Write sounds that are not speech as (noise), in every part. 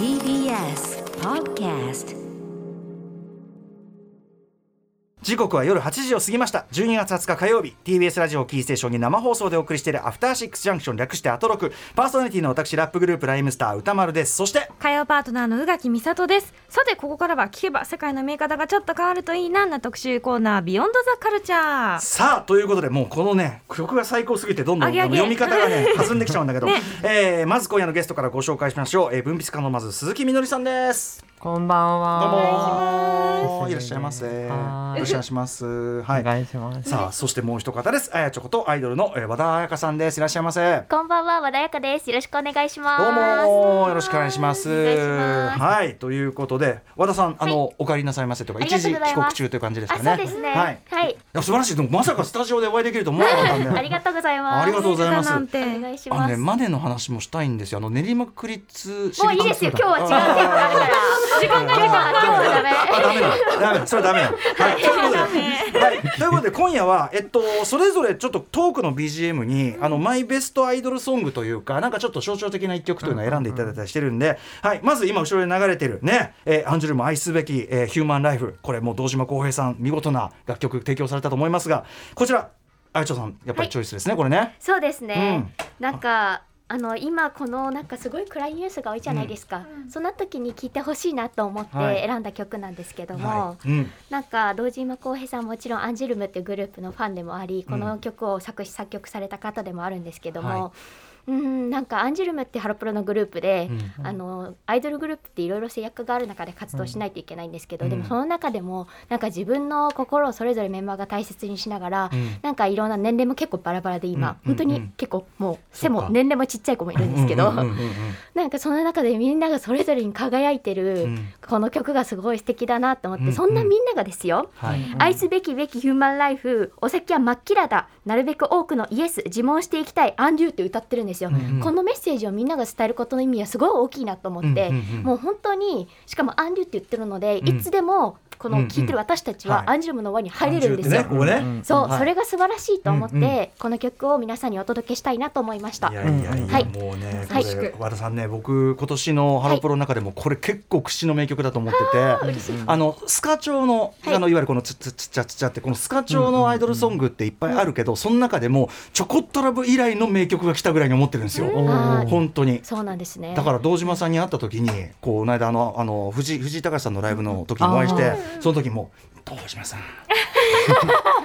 TBS Podcast 時刻は夜8時を過ぎました。12月20日火曜日。TBS ラジオキーステーションに生放送でお送りしているアフターシックスジャンクション。略してアトロク。パーソナリティの私ラップグループライムスター歌丸です。そして火曜パートナーの宇垣美里です。さてここからは聞けば世界の見え方がちょっと変わるといいなな特集コーナービヨンドザカルチャー。さあということでもうこのね曲が最高すぎてどんどん読み方が (laughs) ね。弾んできちゃうんだけど、ね。えーまず今夜のゲストからご紹介しましょう、えー、文筆家のまず鈴木みのりさんですこんばんどうは。もいらっしゃいませよはろしくお願いしますはいお願いします。さあそしてもう一方ですあやちょことアイドルの、えー和田彩香さんですいらっしゃいませこんばんは、和田彩香です。よろしくお願いしどうます。もよろしくお願いします。はいということで和田さんあの、お帰りなさいませとか一時帰国中という感じですあ、かね。そうですね。はい。いはい。や素晴らしいでもまさかスタジオでお会いできると思わなかったんで。ありがとうございます。ありがとうございますなんてお願いします。あのねマネの話もしたいんですよ。あの練馬区立もういいですよ。今日は違うテーマだから。時間があるから今日はダメ。あダメだダメだ (laughs) それダメだ。はいということで、はい、ということで今夜はえっとそれぞれちょっとトークの BGM にあのマイベストアイドルソングというかなんかちょっと象徴的な一曲というのを選んでいただいたりしてるんで、はいまず今後ろで流れてるね、えーアンジュルム愛すべき、えーヒューマンライフこれもう堂島康平さん見事な楽曲提供されたと思いますがこちらあやちょさんやっぱりチョイスですね、これね。そうですね。なんか。あの今このなんかすごい暗いニュースが多いじゃないですか、そん。な時に聴いてほしいなと思っはい。て選んだ曲なんですけども、はい。うんなんか堂島康平さんもちろんアンジュルムっていうグループのファンでもありこの曲を作詞作曲された方でもあるんですけども、はうんなんかアンジュルムってハロプロのグループで、うんあのアイドルグループっていろいろ制約がある中で活動しないといけないんですけど、うん。でもその中でもなんか自分の心をそれぞれメンバーが大切にしながら、うん。なんかいろんな年齢も結構バラバラで今、うん本当うん。に結構もう背も年齢もちっちゃい子もいるんですけど、なんかその中でみんながそれぞれに輝いてる、うん。この曲がすごい素敵だなと思って、うんそんなみんながですよ、はい。愛すべきべきヒューマンライフお酒は真っ嫌だ。なるべく多くのイエス自問していきたいアンデューって歌ってるんですよ、うんうん。このメッセージをみんなが伝えることの意味はすごい大きいなと思って、うんうんうんもう本当にしかもアンデューって言ってるので、うん。いつでもこうんうんの聞いてる私たちはい。はアンジュルムの輪に入れるんですよ、アンジュルムね。そう、はい。それが素晴らしいと思って、うんうん。この曲を皆さんにお届けしたいなと思いました。いやいやいや、はいもうね、和田さんね、僕今年のハロプロの中でもこれ結構屈指の名曲だと思ってて、あのスカ調の、はい。あのいわゆるこのつつつちゃつちゃってこのスカ調のアイドルソングっていっぱいあるけど、その中でもちょこっとラブ以来の名曲が来たぐらいに思ってるんですよ。本当に。そうなんですねだから堂島さんに会った時にこうこの間あのあの藤井藤井隆さんのライブの時にお会いして、その時も堂島さん。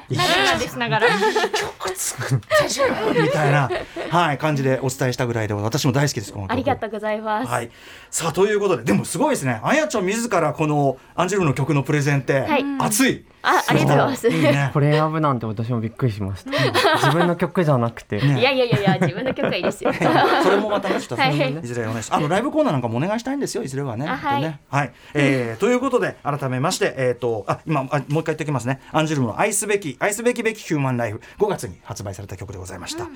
いいなんでしながら。曲作ったじゃんみたいな、はい、感じでお伝えしたぐらいで私も大好きですこの曲。ありがとうございます、はい、さあということででもすごいですね。あやちゃん自らこのアンジェルの曲のプレゼンって、はい。熱い。あありがとうございます。いいね。これ選ぶなんて私もびっくりしました。自分の曲じゃなくて。ね。いやいやいやいや自分の曲はいいですよ。(laughs) それもまたねちょっと、はい。い、ずれお願いします。あのライブコーナーなんかもお願いしたいんですよいずれはね。あ本当にね。はい。はい、えーということで改めましてえっ、とあ今あもう一回言っておきますねアンジェルムの愛すべき愛すべきべきヒューマンライフ5月に発売された曲でございました、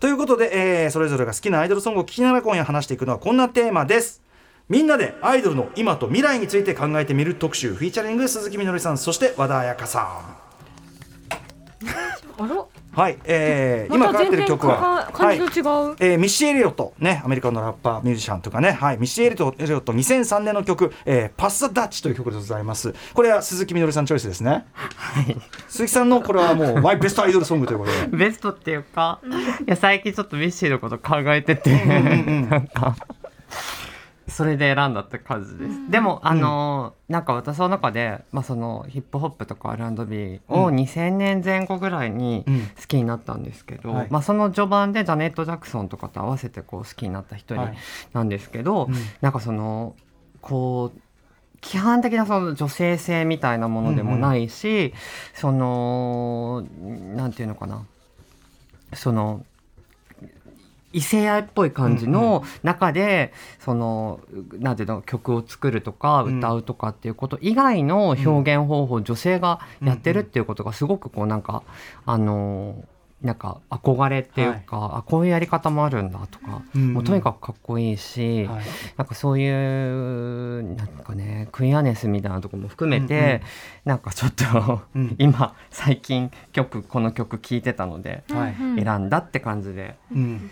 ということで、えーそれぞれが好きなアイドルソングを聴きながら今夜話していくのはこんなテーマです。みんなでアイドルの今と未来について考えてみる特集フィーチャリング鈴木みのりさんそして和田彩香さあら。んはい、えー、今かかってる曲はまた全然感じの違う、えーミッシー・エリオット、ね、アメリカのラッパー、ミュージシャンとかね、はい、ミッシー・エリオット、2003年の曲、えーパッサ・ダッチという曲でございます。これは鈴木みのりさんチョイスですね。鈴木さんのこれはもう、マイベストアイドルソングということで。ベストっていうか、いや最近ちょっとミッシーのこと考えてて、なんか。それで選んだって感じです。でもあのーなんか私の中で、まあ、そのヒップホップとか R&B をうん。2000年前後ぐらいにうん。好きになったんですけど、はい。まあ、その序盤でジャネット・ジャクソンとかと合わせてこう好きになった一人はい。なんですけど、うん。なんかそのこう規範的なその女性性みたいなものでもないし、そのなんていうのかな。その異性愛っぽい感じの中で、そのなんていうの曲を作るとかうん。歌うとかっていうこと以外の表現方法を女性がやってるっていうことがすごくこうなんかあのなんか憧れっていうか、あこういうやり方もあるんだとか、うんもうとにかくかっこいいし、はい。なんかそういうなんかねクイアネスみたいなところも含めて、うんうん。なんかちょっと、うん。(laughs) 今最近曲この曲聴いてたのではい。うん。選んだって感じで、うん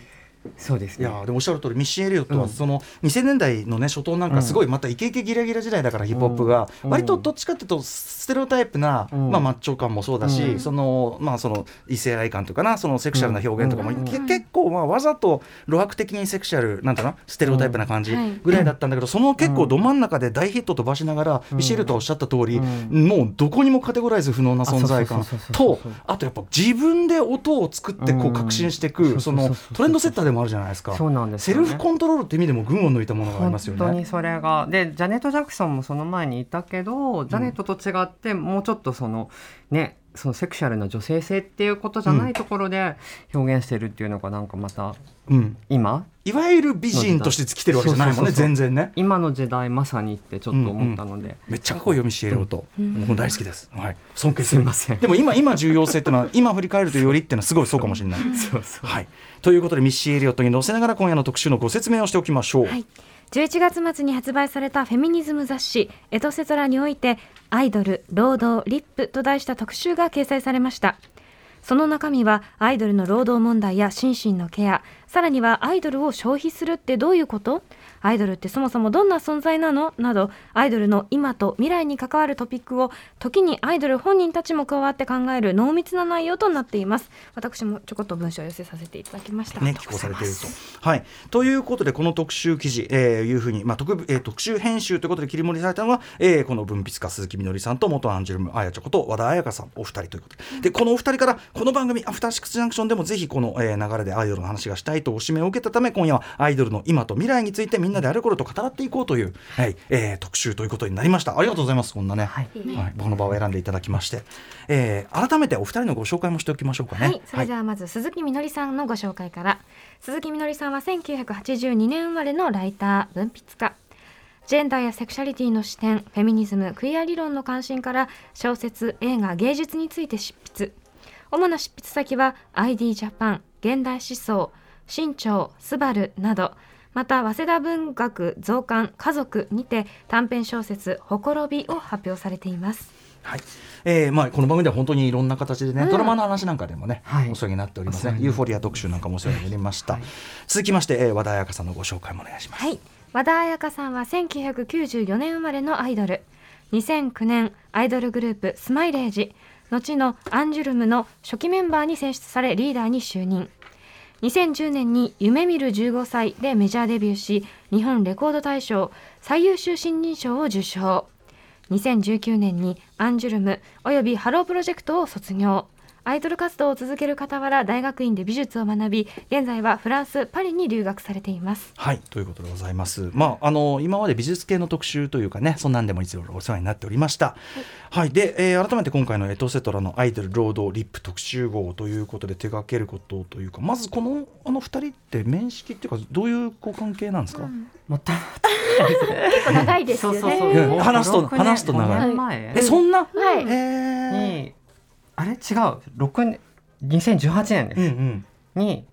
そうですね。いやーでもおっしゃる通りミッシー・エリオットうん。はその2000年代のね初頭なんかすごいまたイケイケギラギラ時代だからヒップホップがうん。割とどっちかっていうとステレオタイプなうん。まあマッチョ感もそうだしうん。そのまあその異性愛感というかなそのセクシャルな表現とかも結構まあわざと露白的にセクシャルなんだなステレオタイプな感じぐらいだったんだけどその結構ど真ん中で大ヒット飛ばしながらミッシー・エリオットがおっしゃった通りうん。もうどこにもカテゴライズ不能な存在感とあとやっぱ自分で音を作ってこううん。革新していくそのトレンドセッターでもあるじゃないですか。そうなんですね。ルフコントロールって意味でも群を抜いたものがありますよね。本当にそれが。でジャネット・ジャクソンもその前にいたけどジャネットと違ってもうちょっとそのねそのセクシャルな女性性っていうことじゃないところで表現してるっていうのがなんかまたうん、今？いわゆる美人として来てるわけじゃないもんね全然ね。今の時代まさにってちょっと思ったので、めっちゃかっこいいよミッシェルオと、僕も大好きです。(laughs) はい、尊敬する。すいません。でも今今重要性っていうのは今振り返るとよりっていうのはすごいそうかもしれない。(laughs) そうそう。はい。ということでミッシー・エリオットに載せながら今夜の特集のご説明をしておきましょう。はい。11月末に発売されたフェミニズム雑誌「エトセトラ」において「アイドル労働リップ」と題した特集が掲載されました。その中身はアイドルの労働問題や心身のケアさらにはアイドルを消費するってどういうこと？アイドルってそもそもどんな存在なの？などアイドルの今と未来に関わるトピックを時にアイドル本人たちも加わって考える濃密な内容となっています。私もちょこっと文章を寄せさせていただきました。ね、寄稿されていると。はい、ということでこの特集記事、えーいうふうに、まあ特えー特集編集ということで切り盛りされたのは、えーこの文筆家鈴木みのりさんと元アンジュルムあやちょこと和田彩香さんお二人ということで。でこのお二人からこの番組「アフターシックスジャンクション」でもぜひこの、えー流れでアイドルの話がしたいとお指名を受けたため今夜はアイドルの今と未来についてみんなであれこれと語らっていこうという、はい。えー特集ということになりました。ありがとうございますこんなね、はい。はい、この場を選んでいただきまして、えー改めてお二人のご紹介もしておきましょうかね。はい、それではまず鈴木みのりさんのご紹介から、鈴木みのりさんは1982年生まれのライター文筆家。ジェンダーやセクシャリティの視点フェミニズムクイア理論の関心から小説映画芸術について執筆。主な執筆先は ID ジャパン現代思想新潮スバルなどまた早稲田文学増刊家族にて短編小説「ほころび」を発表されています。はい。えーまあ、この番組では本当にいろんな形でね、うん。ドラマの話なんかでもね、はい。お世話になっております。ねユーフォリア特集なんかもお世話になりました、はい。続きまして、えー和田彩香さんのご紹介もお願いします、はい。和田彩香さんは1994年生まれのアイドル。2009年アイドルグループスマイレージ。後のアンジュルムの初期メンバーに選出されリーダーに就任2010年に「夢見る15歳」でメジャーデビューし日本レコード大賞最優秀新人賞を受賞。2019年にアンジュルムおよびハロープロジェクトを卒業。アイドル活動を続ける傍ら大学院で美術を学び現在はフランス・パリに留学されていますはい、ということでございます。まあ、あの、今まで美術系の特集というかね、そんなんでもいつもお世話になっておりました。はい、で、えー改めて今回のエトセトラのアイドルロードトリップ特集号ということで手掛けることというか、まずこの、あの二人って面識っていうか、どういうご関係なんですか？もった結構長いですよね。そうそうそう話すと話すと長いえ、そんな？はいえーにあれ？違う。六年2018年です、うんうん。に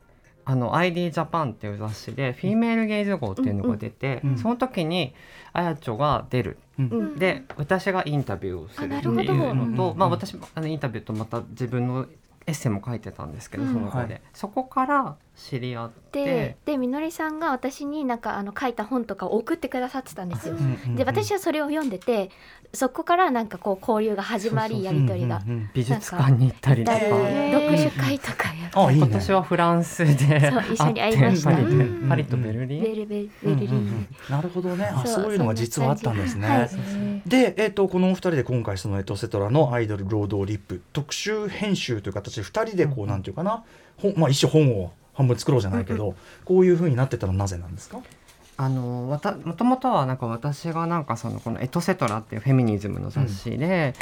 あの ID ジャパンっていう雑誌でフィメールゲイズ号っていうのが出て、うんうん。その時にあやちょが出る。うん。うん。で私がインタビューをするっていうのと、うんまあ、私もあのインタビューとまた自分のエッセイも書いてたんですけど、うん。その子で、はい。そこから知り合って。ででみのりさんが私になんかあの書いた本とかを送ってくださってたんですよ。うんで私はそれを読んでてそこからなんかこう交流が始まりそうそうやり取りがうんうんうん。美術館に行ったりとか、読書会とかやあ、いいね。今年はフランスでそう一緒に会いました。パリでうん。パリとベルリン、ベルベルうんベルリンうんうん。なるほどね。あ、そうそういうのが実はあったんですね。はい。で、えっとこのお二人で今回そのエトセトラのアイドル労働リップ特集編集という形で二人でこう、なんていうかな。本まあ一種本を半分作ろうじゃないけど、こういう風になってたのはなぜなんですか？あのわたもともとはなんか私がなんかそのこの「エトセトラ」っていうフェミニズムの雑誌で、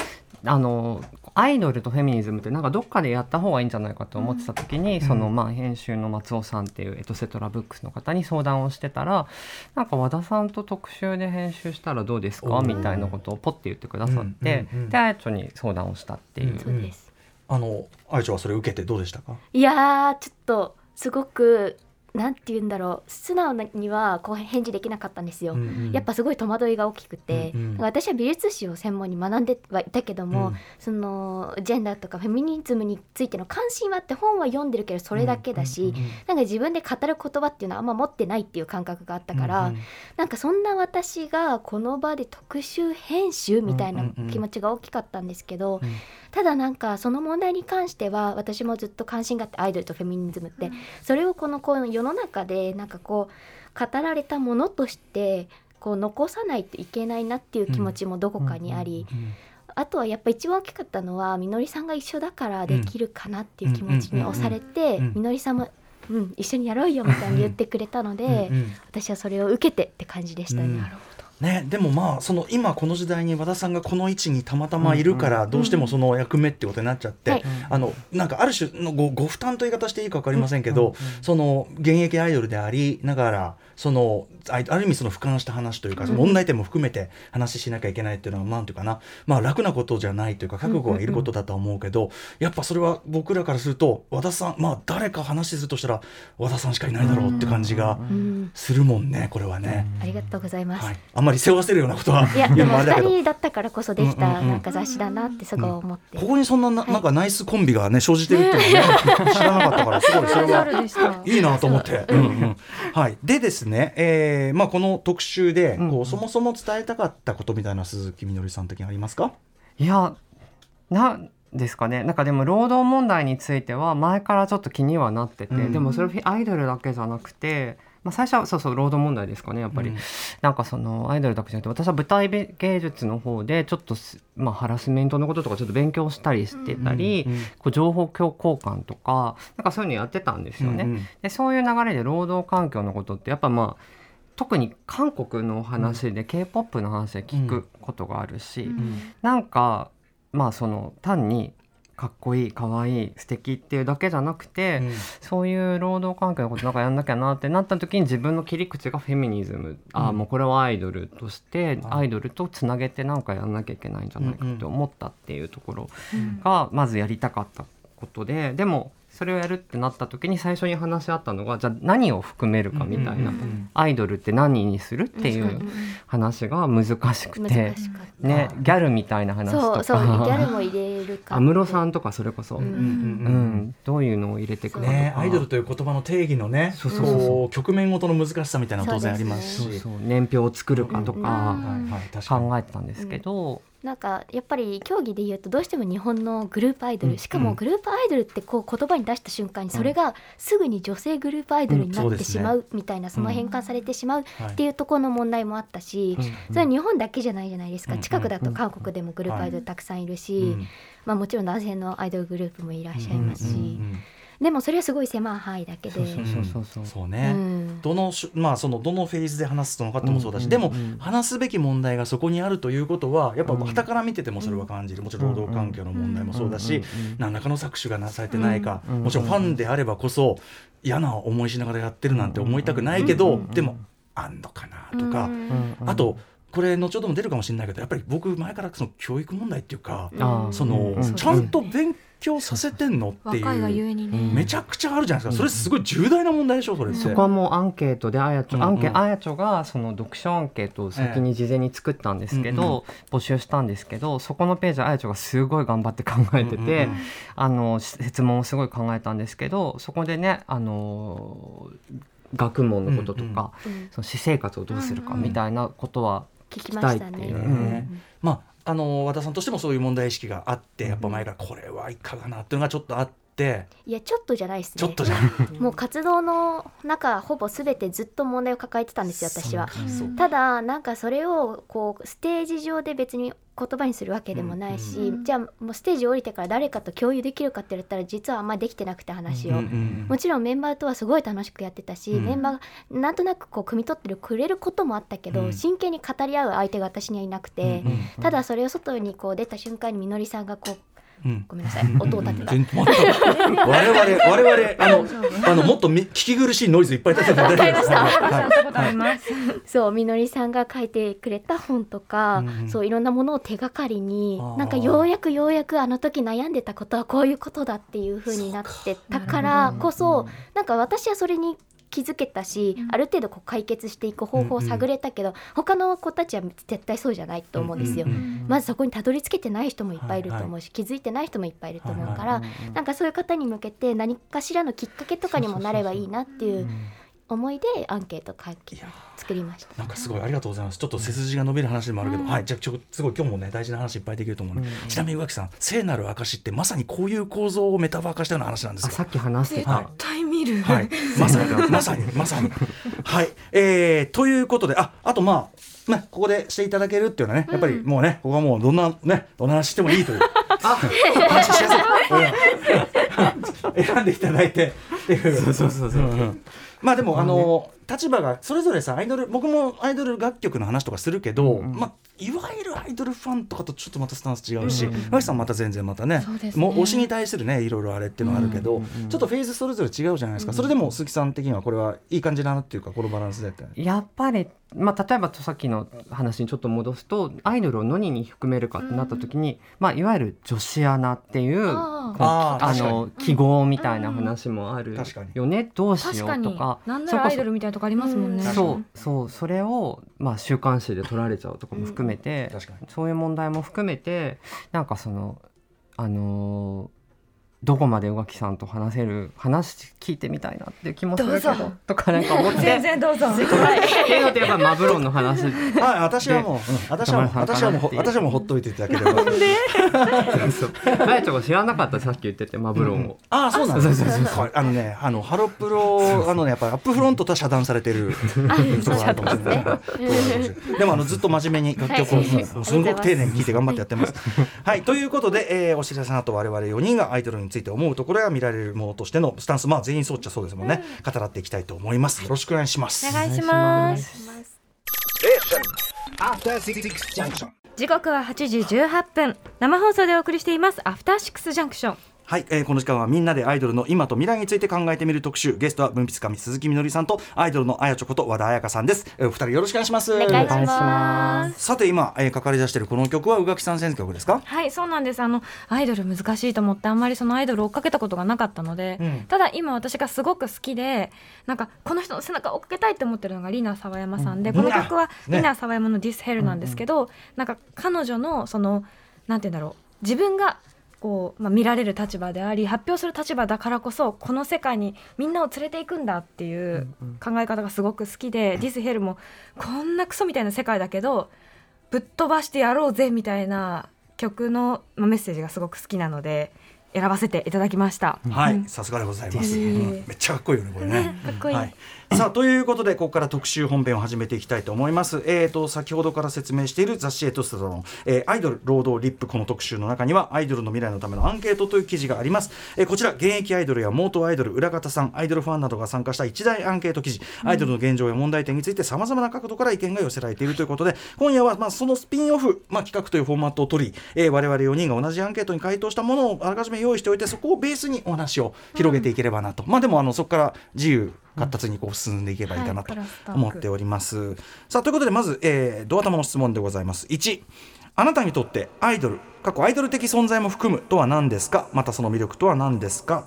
あのアイドルとフェミニズムってなんかどっかでやった方がいいんじゃないかと思ってた時に、そのまあ編集の松尾さんっていうエトセトラブックスの方に相談をしてたらなんか和田さんと特集で編集したらどうですか？みたいなことをポッて言ってくださって、うんうんうんであやちょに相談をしたっていう。そうです。あのあいちゃんはそれを受けてどうでしたか？いやーちょっとすごくなんて言うんだろう素直にはこう返事できなかったんですよ。うんうん。やっぱすごい戸惑いが大きくて、うんうん。私は美術史を専門に学んではいたけども、うん。そのジェンダーとかフェミニズムについての関心はあって本は読んでるけどそれだけだし、うんうんうんなんか自分で語る言葉っていうのはあんま持ってないっていう感覚があったから、うんうん。なんかそんな私がこの場で特集編集みたいなうんうんうん。気持ちが大きかったんですけど、うん。ただなんかその問題に関しては私もずっと関心があってアイドルとフェミニズムって、それをこのこの世の中でなんかこう語られたものとしてこう残さないといけないなっていう気持ちもどこかにあり、うんあとはやっぱ一番大きかったのはみのりさんが一緒だからできるかなっていう気持ちに押されてみのりさんも、うん、一緒にやろうよみたいに言ってくれたので、私はそれを受けてって感じでしたね。うんね、でもまあその今この時代に和田さんがこの位置にたまたまいるからどうしてもその役目ってことになっちゃって、はい。あのなんかある種のごご負担という言い方していいか分かりませんけど、その現役アイドルでありながらそのあある意味その俯瞰した話というか、問題点も含めて話しなきゃいけないっていうのはなんていうかな、まあ、楽なことじゃないというか覚悟はいることだとは思うけど、やっぱそれは僕らからすると和田さんまあ誰か話するとしたら和田さんしかいないだろうって感じがうんするもんねこれはね。ありがとうございます。はい、あんまり背負わせるようなことはいやでも2のもあれだけど人だったからこそできた。なんか雑誌だなってすごい思って、ここにそんなな,、んかナイスコンビがね生じてるっていうのね知らなかったからすごいそれは。(laughs) いいなと思って。はい、でですね、えーまあ、この特集でこう、うん。そもそも伝えたかったことみたいな鈴木みのりさん的にありますか？いやなんですかね。なんかでも労働問題については前からちょっと気にはなってて、うん。でもそれアイドルだけじゃなくて、まあ、最初はそうそう労働問題ですかねやっぱり、うん。なんかそのアイドルだけじゃなくて私は舞台芸術の方でちょっとす、まあ、ハラスメントのこととかちょっと勉強したりしてたり、うんうんこう情報交換とかなんかそういうのやってたんですよね。うんうん。でそういう流れで労働環境のことってやっぱまあ特に韓国の話で k p o p の話で聞くことがあるし、うん。なんかまあその単にかっこいいかわいい素敵っていうだけじゃなくて、そういう労働環境のことなんかやんなきゃなってなった時に自分の切り口がフェミニズム、ああもうこれはアイドルとしてあアイドルとつなげてなんかやんなきゃいけないんじゃないかって思ったっていうところがまずやりたかったことででもそれをやるってなった時に最初に話し合ったのがじゃあ何を含めるかみたいな、うんうんうんアイドルって何にするっていう話が難しく難てねギャルみたいな話とか。ギャルも入れるか。安室さんとかそれこそ、うん。うんうんううん。ん、どういうのを入れていくかとか、ね、アイドルという言葉の定義のねそうそうそう。局面ごとの難しさみたいなのは当然ありますし。そうそう年表を作るかとうん。か考えてたんですけど、なんかやっぱり競技で言うとどうしても日本のグループアイドル、うん。しかもグループアイドルってこう言葉に出した瞬間にそれがすぐに女性グループアイドルになってしまうみたいな、その変換されてしまうはい。っていうところの問題もあったし、それは日本だけじゃないじゃないですか、うん近くだと韓国でもグループアイドルたくさんいるし、うん。まあ、もちろん男性のアイドルグループもいらっしゃいますし、でもそれはすごい狭い範囲だけで。そうそうそうそうそう。そうね、うん。どのしまあそのどのフェーズで話すのかってもそうだし、うん。でもうん話すべき問題がそこにあるということはやっぱうん傍から見ててもそれは感じる。もちろん労働環境の問題もそうだし、うん。うん。うん。何らかの搾取がなされてないか、うん。もちろんファンであればこそ嫌な思いしながらやってるなんて思いたくないけど、うん。でもあんのかなとか、うん。うん。うん。あとこれ後ほども出るかもしれないけどやっぱり僕前からその教育問題っていうか、その、うん。ちゃんと勉強させてんのって若いがゆいう。えにね、うん。めちゃくちゃあるじゃないですか、それすごい重大な問題でしょそれそこはもうアンケートであやちょ、うん。うんアンケあやちょがその読書アンケートを先に事前に作ったんですけど、募集したんですけどそこのページあやちょがすごい頑張って考えてて、うんうんうん。あの質問をすごい考えたんですけどそこでねあの学問のこととか、うんその私生活をどうするかみたいなことは聞きましたいっていう。うん。まああの和田さんとしてもそういう問題意識があってやっぱ前からこれはいかがなっていうのがちょっとあって、いやちょっとじゃないですね。ちょっとじゃない (laughs) もう活動の中ほぼ全てずっと問題を抱えてたんですよ私は。ただなんかそれをこうステージ上で別に言葉にするわけでもないし、うんじゃあもうステージ降りてから誰かと共有できるかって言ったら実はあんまりできてなくて話を。もちろんメンバーとはすごい楽しくやってたし、うんメンバーがなんとなくこう汲み取ってるくれることもあったけど、うん。真剣に語り合う相手が私にはいなくて、ただそれを外にこう出た瞬間にみのりさんがこううんごめんなさい。音を立てた。我々我々あのあのもっとみ聞き苦しいノイズいっぱい立ててわかりましたはい。したことあります。そうみのりさんが書いてくれた本とか、そういろんなものを手がかりになんかようやくようやくあの時悩んでたことはこういうことだっていう風になってたからこそなんか私はそれに気づけたし、うん。ある程度こう解決していく方法を探れたけど、他の子たちは絶対そうじゃないと思うんですよ。うんうんまずそこにたどり着けてない人もいっぱいいると思うし、気づいてない人もいっぱいいると思うから、はいなんかそういう方に向けて何かしらのきっかけとかにもなればいいなっていう思いでアンケート書き作りました。なんかすごいありがとうございます。ちょっと背筋が伸びる話でもあるけど、うん。はい、じゃあちょすごい今日もね大事な話いっぱいできると思うので、うん。ちなみに宇垣さん、聖なる証ってまさにこういう構造をメタバー化したような話なんですよ。あさっき話してはい。た対見る、はい、まさに (laughs) まさにまさに。はい、えー、ということでああとまあねここでしていただけるっていうのはねやっぱりもうねここはもうどんなねどんな話してもいいという。(laughs) あ話しやすい、(laughs) うん。選んでいただいてっていう。そうそうそうまあでもあの立場がそれぞれさアイドル僕もアイドル楽曲の話とかするけど、うんうん。まあいわゆるアイドルファンとかとちょっとまたスタンス違うし、うんうん。宇垣さんまた全然またねね。もう推しに対するねいろいろあれっていうのはあるけど、うんうんうん。ちょっとフェーズそれぞれ違うじゃないですか、それでも鈴木さん的にはこれはいい感じだなっていうかこのバランスでってやっぱり、まあ、例えばさっきの話にちょっと戻すとアイドルを何に含めるかってなった時に、まあ、いわゆる女子アナっていうああの記号みたいな話もある確かに。よね、どうしようとか。なんならアイドルみたいなとこありますもん。ね、う。んそうそう。それを、まあ、週刊誌で取られちゃうとかも含めて、確かに。そういう問題も含めてなんかそのあのーどこまで宇垣さんと話せる話聞いてみたいなっていう気もするけどとかなんか思って。全然どうぞ。っていうのとやっぱマブロンの話。はい私はもう、うん私はもう私はもう私はもうほっといていただければあやちゃんが知らなかったさっき言っててマブロンを、ああそうなんです。そうそうそうはいあのねあのハロプロあのねやっぱりアップフロントとは遮断されてるとこあるかもしれないそうでもあのずっと真面目に楽曲を、すごく丁寧に聴いて頑張ってやってます。はいということで、えーお知らせの後我々4人がアイドルについて思うところや見られるものとしてのスタンスまあ全員そうっちゃそうですもんね、語らっていきたいと思います。よろしくお願いします。お願いします.時刻は8時18分。生放送でお送りしています。アフターシックスジャンクションはい、えーこの時間はみんなでアイドルの今と未来について考えてみる特集。ゲストは文筆家鈴木みのりさんとアイドルのあやちょこと和田彩香さんです、えーお二人よろしくお願いします。お願いしま。ます。さて今、えー、かかり出しているこの曲は宇垣さん選曲ですか？はいそうなんです。あのアイドル難しいと思ってあんまりそのアイドルを追っかけたことがなかったので、うん。ただ今私がすごく好きでなんかこの人の背中を追っかけたいって思ってるのがリナ沢山さんで、うん。この曲はね。リナ沢山の「This Hell」なんですけど、なんか彼女のそのなんて言うんだろう。自分がこう、まあ、見られる立場であり発表する立場だからこそこの世界にみんなを連れていくんだっていう考え方がすごく好きで「This Hell」もこんなクソみたいな世界だけどぶっ飛ばしてやろうぜみたいな曲のまあメッセージがすごく好きなので選ばせていただきました。はい、さすがでございます、めっちゃかっこいいよねこれね。ねかっこいい。はい、(laughs) さあということでここから特集本編を始めていきたいと思います。えーと先ほどから説明している雑誌エトストロン、えーアイドル労働リップこの特集の中にはアイドルの未来のためのアンケートという記事があります、えーこちら現役アイドルや元アイドル裏方さんアイドルファンなどが参加した一大アンケート記事、アイドルの現状や問題点についてさまざまな角度から意見が寄せられているということで今夜はまあそのスピンオフ、まあ、企画というフォーマットを取り、えー我々4人が同じアンケートに回答したものをあらかじめ用意しておいてそこをベースにお話を広げていければなと、まあでもあのそこから自由活発にこう進んでいけばいいかなと思っております。さあということでまず、えー、ドア玉の質問でございます。1あなたにとってアイドル過去アイドル的存在も含むとは何ですか？またその魅力とは何ですか？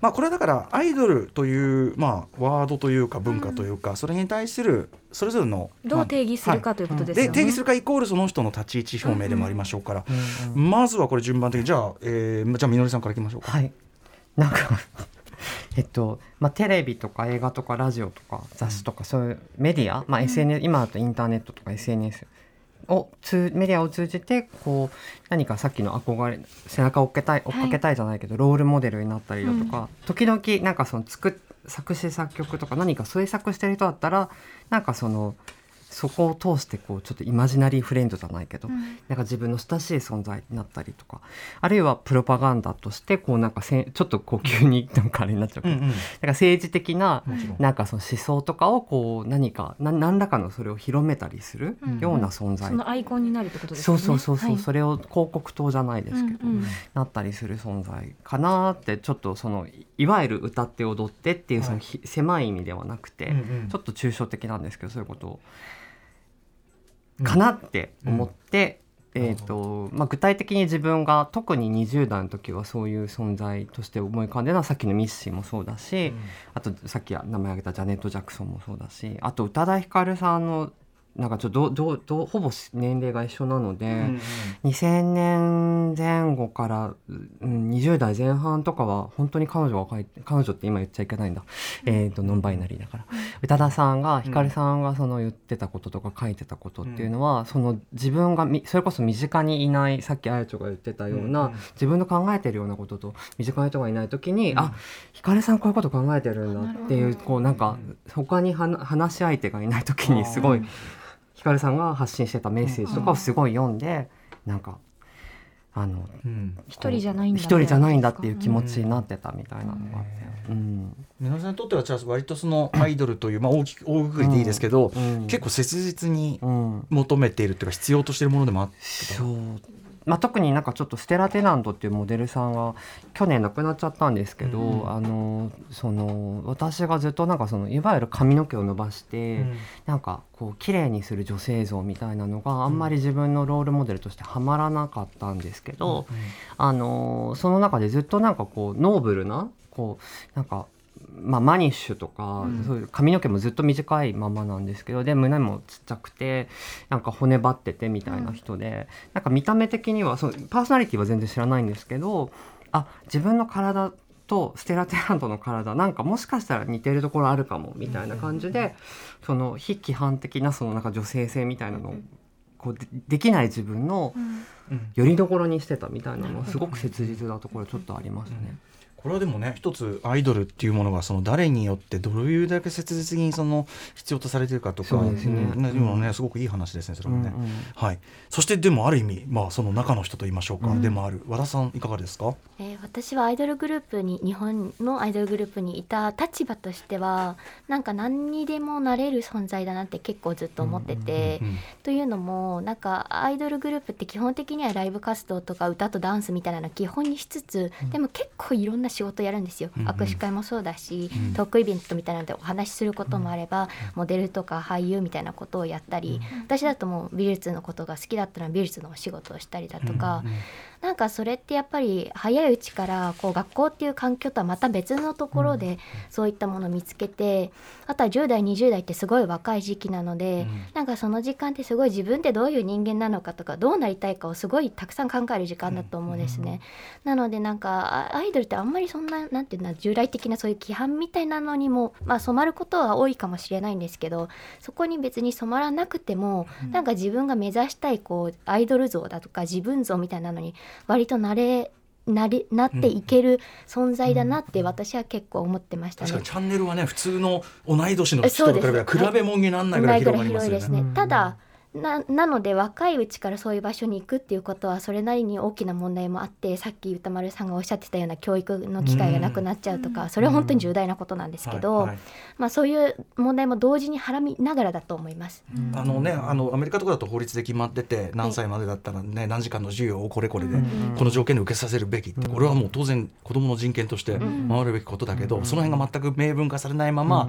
まあこれはだからアイドルという、まあ、ワードというか文化というか、それに対するそれぞれのどう定義するかということですよね。で定義するかイコールその人の立ち位置表明でもありましょうから、まずはこれ順番的に。じゃあ、えー、じゃあみのりさんからいきましょうか。はい。なんかえっとまあ、テレビとか映画とかラジオとか雑誌とかそういうメディア、まあ、SNS、今だとインターネットとか SNS を通メディアを通じてこう何かさっきの憧れ背中を追っかけたい追っかけたいじゃないけど、ロールモデルになったりだとか、時々なんかその作っ作詞作曲とか何か制作してる人だったらなんかそのそこを通してこうちょっとイマジナリーフレンドじゃないけど、なんか自分の親しい存在になったりとかあるいはプロパガンダとしてこうなんかせちょっとこう急になんかあれになっちゃうけど、うんうん。なんか政治的ななんかその思想とかをこう何かな何らかのそれを広めたりするような存在、そのアイコンになるってことですそうよね。そうそうそう、はい。それを広告塔じゃないですけど、うんうん。なったりする存在かなってちょっとそのいいわゆる歌って踊ってっていうそのひ、狭い意味ではなくて、うんうん。ちょっと抽象的なんですけどそういうことをかなって思ってえーとまあ、具体的に自分が特に20代の時はそういう存在として思い浮かんでるのはさっきのミッシーもそうだし、あとさっき名前挙げたジャネット・ジャクソンもそうだしあと宇多田ヒカルさんのなんかちょっとどうどうほぼ年齢が一緒なので、うん2000年前後から、うん、20代前半とかは本当に彼女が彼女って今言っちゃいけないんだ、えー、とノンバイナリーだから、宇多田さんが光さんがその言ってたこととか書いてたことっていうのは、その自分がみそれこそ身近にいないさっきあやちょが言ってたような、うん。うん自分の考えてるようなことと身近な人がいない時に、うん。あ光さんこういうこと考えてるんだっていうこうなんか他には話し相手がいない時にすごい。ひかるさんが発信してたメッセージとかをすごい読んで、なんかあのうん。一人じゃないんだ一人じゃないんだっていう気持ちになってたみたいなのがあって、うん。皆さんにとってはじゃあ割とそのアイドルという、まあ、大きく大くくりでいいですけど、うん。結構切実にうん。求めているっていうか必要としているものでもあってそうまあ、特になんかちょっとステラ・テナントっていうモデルさんは去年亡くなっちゃったんですけど、うん。あのその私がずっとなんかそのいわゆる髪の毛を伸ばして、なんかこう綺麗にする女性像みたいなのがあんまり自分のロールモデルとしてはまらなかったんですけど、あのその中でずっとなんかこうノーブルなこうなんか、まあ、マニッシュとか、うん。そういう髪の毛もずっと短いままなんですけどで胸もちっちゃくてなんか骨張っててみたいな人で、なんか見た目的にはそうパーソナリティは全然知らないんですけどあ自分の体とステラ・テナントの体なんかもしかしたら似てるところあるかもみたいな感じで、その非規範的なそのなんか女性性みたいなのをこうでできない自分のうん。よりどころにしてたみたいなのはすごく切実なところちょっとありますね。これはでもね一つアイドルっていうものがその誰によってどういうだけ切実にその必要とされているかとかそうですね。んねでもねすごくいい話ですねそれはね、うんうん。はい。そしてでもある意味まあその中の人と言いましょうか、うん。でもある。和田さんいかがですか？えー私はアイドルグループに日本のアイドルグループにいた立場としてはなんか何にでもなれる存在だなって結構ずっと思ってて、うんというのもなんかアイドルグループって基本的にはライブ活動とか歌とダンスみたいなの基本にしつつ、でも結構いろんな仕事やるんですよ、うんうん。握手会もそうだし、うん。トークイベントみたいなのでお話しすることもあれば、モデルとか俳優みたいなことをやったり、私だともう美術のことが好きだったら美術のお仕事をしたりだとか、うんうんなんかそれってやっぱり早いうちからこう学校っていう環境とはまた別のところでそういったものを見つけて、あとは10代20代ってすごい若い時期なので、うん。なんかその時間ってすごい自分ってどういう人間なのかとかどうなりたいかをすごいたくさん考える時間だと思うんですね。なのでなんかあアイドルってあんまりそんななんていうの従来的なそういう規範みたいなのにもまあ染まることは多いかもしれないんですけどそこに別に染まらなくても、なんか自分が目指したいこうアイドル像だとか自分像みたいなのに割となれなれなっていける存在だなって私は結構思ってましたね。確かにチャンネルはね普通の同い年の人と比べ比べ物にならないぐらい広がりますよ。ね。ただななので若いうちからそういう場所に行くっていうことはそれなりに大きな問題もあってさっき歌丸さんがおっしゃってたような教育の機会がなくなっちゃうとか、それは本当に重大なことなんですけど、はいはい。まあ、そういう問題も同時にはらみながらだと思います。あのね、あのアメリカとかだと法律で決まってて何歳までだったらね何時間の授業をこれこれでん。この条件で受けさせるべきってこれはもう当然子どもの人権として守るべきことだけどその辺が全く明文化されないまま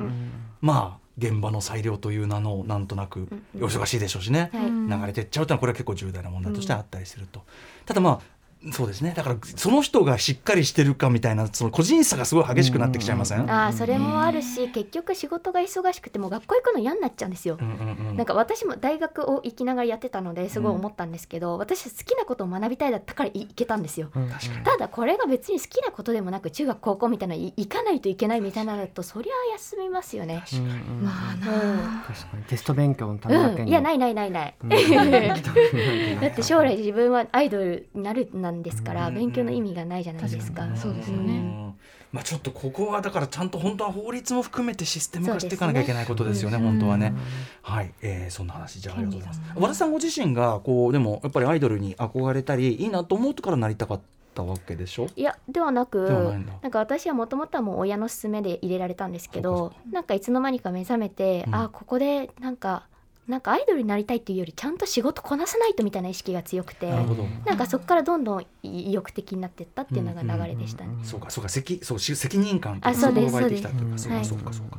まあ現場の裁量という名のなんとなくお忙しいでしょうしね。はい。流れてっちゃうというのはこれは結構重大な問題としてあったりすると。ただまあそうですね。だからその人がしっかりしてるかみたいなその個人差がすごい激しくなってきちゃいません、ああそれもあるし結局仕事が忙しくても学校行くの嫌になっちゃうんですよ。うんうんうんなんか私も大学を行きながらやってたのですごい思ったんですけど、私好きなことを学びたいだったから行けたんですよ。うん。確かに。ただこれが別に好きなことでもなく中学高校みたいなの行かないといけないみたいなのだとそりゃ休みますよね。うんうんまあうん。な確かに。テスト勉強のためだけに、うん、いやないないないない。(laughs) うん。だって将来自分はアイドルになるなんですからうん勉強の意味がないじゃないですか。そうですよね。うん。まあちょっとここはだからちゃんと本当は法律も含めてシステム化していかなきゃいけないことですよね本当はね。はい、えー、そんな話じゃあありがとうございます。和田さんご自身がこうでもやっぱりアイドルに憧れたりいいなと思うからなりたかったわけでしょ？いやではなくないんだ。なんか私はもともとはもう親の勧めで入れられたんですけどかなんかいつの間にか目覚めて、うん。あここでなんかなんかアイドルになりたいっていうよりちゃんと仕事こなさないとみたいな意識が強くてなるほど。なんかそこからどんどん意欲的になっていったっていうのが流れでしたね。そうかそうか。責そうし責任感とあそうですそこが湧いてきたというかそうかそうですそうかそうか。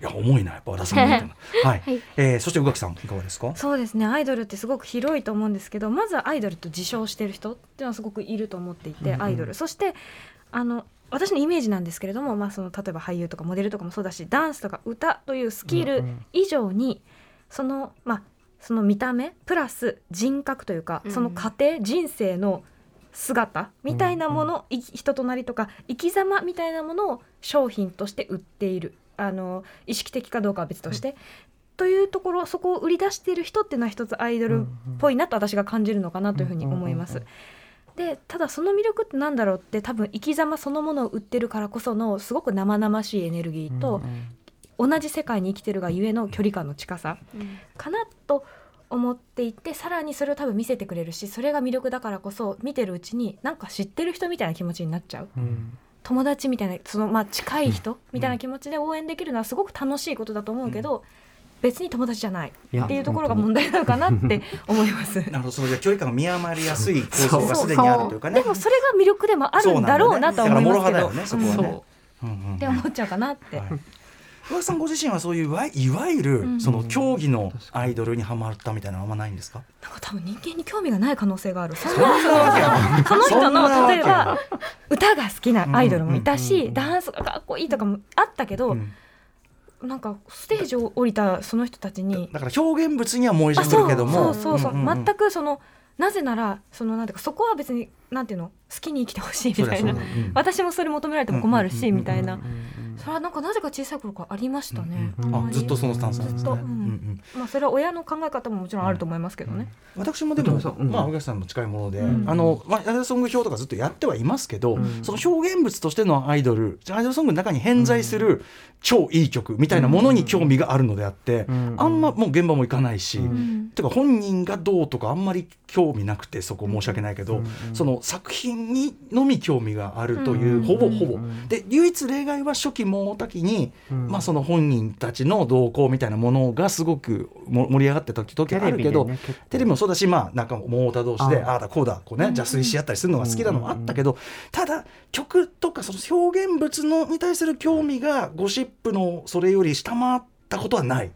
いや重いなやっぱ和田さんみたいな (laughs) はい、はい。えーそして宇垣さんいかがですか？そうですねアイドルってすごく広いと思うんですけどまずはアイドルと自称してる人っていうのはすごくいると思っていて、うんうんアイドル。そしてあの私のイメージなんですけれども、まあ、その例えば俳優とかモデルとかもそうだしダンスとか歌というスキル以上にその,、まあ、その見た目プラス人格というか、うんその過程人生の姿みたいなもの、い人となりとか生き様みたいなものを商品として売っている。あの意識的かどうかは別として。というところそこを売り出している人っていうのは一つアイドルっぽいなと私が感じるのかなというふうに思います。でただその魅力ってなんだろうって多分生き様そのものを売ってるからこそのすごく生々しいエネルギーと、同じ世界に生きてるがゆえの距離感の近さうん。かなと思っていてさらにそれを多分見せてくれるしそれが魅力だからこそ見てるうちになんか知ってる人みたいな気持ちになっちゃう。友達みたいなそのまあ近い人みたいな気持ちで応援できるのはすごく楽しいことだと思うけど、別に友達じゃないっていうところが問題なのかなって思います。(laughs) なるほどその距離感が見余りやすい構造がすでにあるというかね。でもそれが魅力でもあるんだろうなとは思いますけど、ね。そこはね。うん。うんう。んって思っちゃうかなって。はい宇垣さんご自身はそういういわいわゆるうん。その競技のアイドルにはまったみたいなのはあんまないんですか？なんか多分人間に興味がない可能性がある。そんそんなわけはその人の例えば歌が好きなアイドルもいたうんうん。うん。しうん。ダンスがかっこいいとかもあったけど、うん。なんかステージを降りたその人たちにだから表現物には燃えあ尽きるけども。そうそうそう,、んんん。全くそのなぜならそのなんていうかそこは別になんていうの好きに生きてほしいみたいな。私もそれ求められても困るし、うんうんうんうんみたいなそれはなんかなぜか小さい頃からありましたね、あずっとそのスタンスなんですね。うん。まあそれは親の考え方ももちろんあると思いますけどね、私もでも、まあ宇垣さんも近いもので、うん。あのまあアイドルソング表とかずっとやってはいますけど、うん。その表現物としてのアイドルアイドルソングの中に偏在する超いい曲みたいなものに興味があるのであって、うん。あんまもう現場も行かないし、てか本人がどうとかあんまり興味なくてそこ申し訳ないけど、うん。その作品にのみ興味があるという、うん。ほぼほぼ、うん。で唯一例外は初期桃滝に、うん。まあ、その本人たちの動向みたいなものがすごくも盛り上がってた時あるけど、テレねテレビもそうだし、まあ、なんか桃太同士でああ。あだこうだこう、ね、邪推し合ったりするのが好きなのもあったけど、ただ曲とかその表現物のに対する興味がゴシップのそれより下回ったことはない。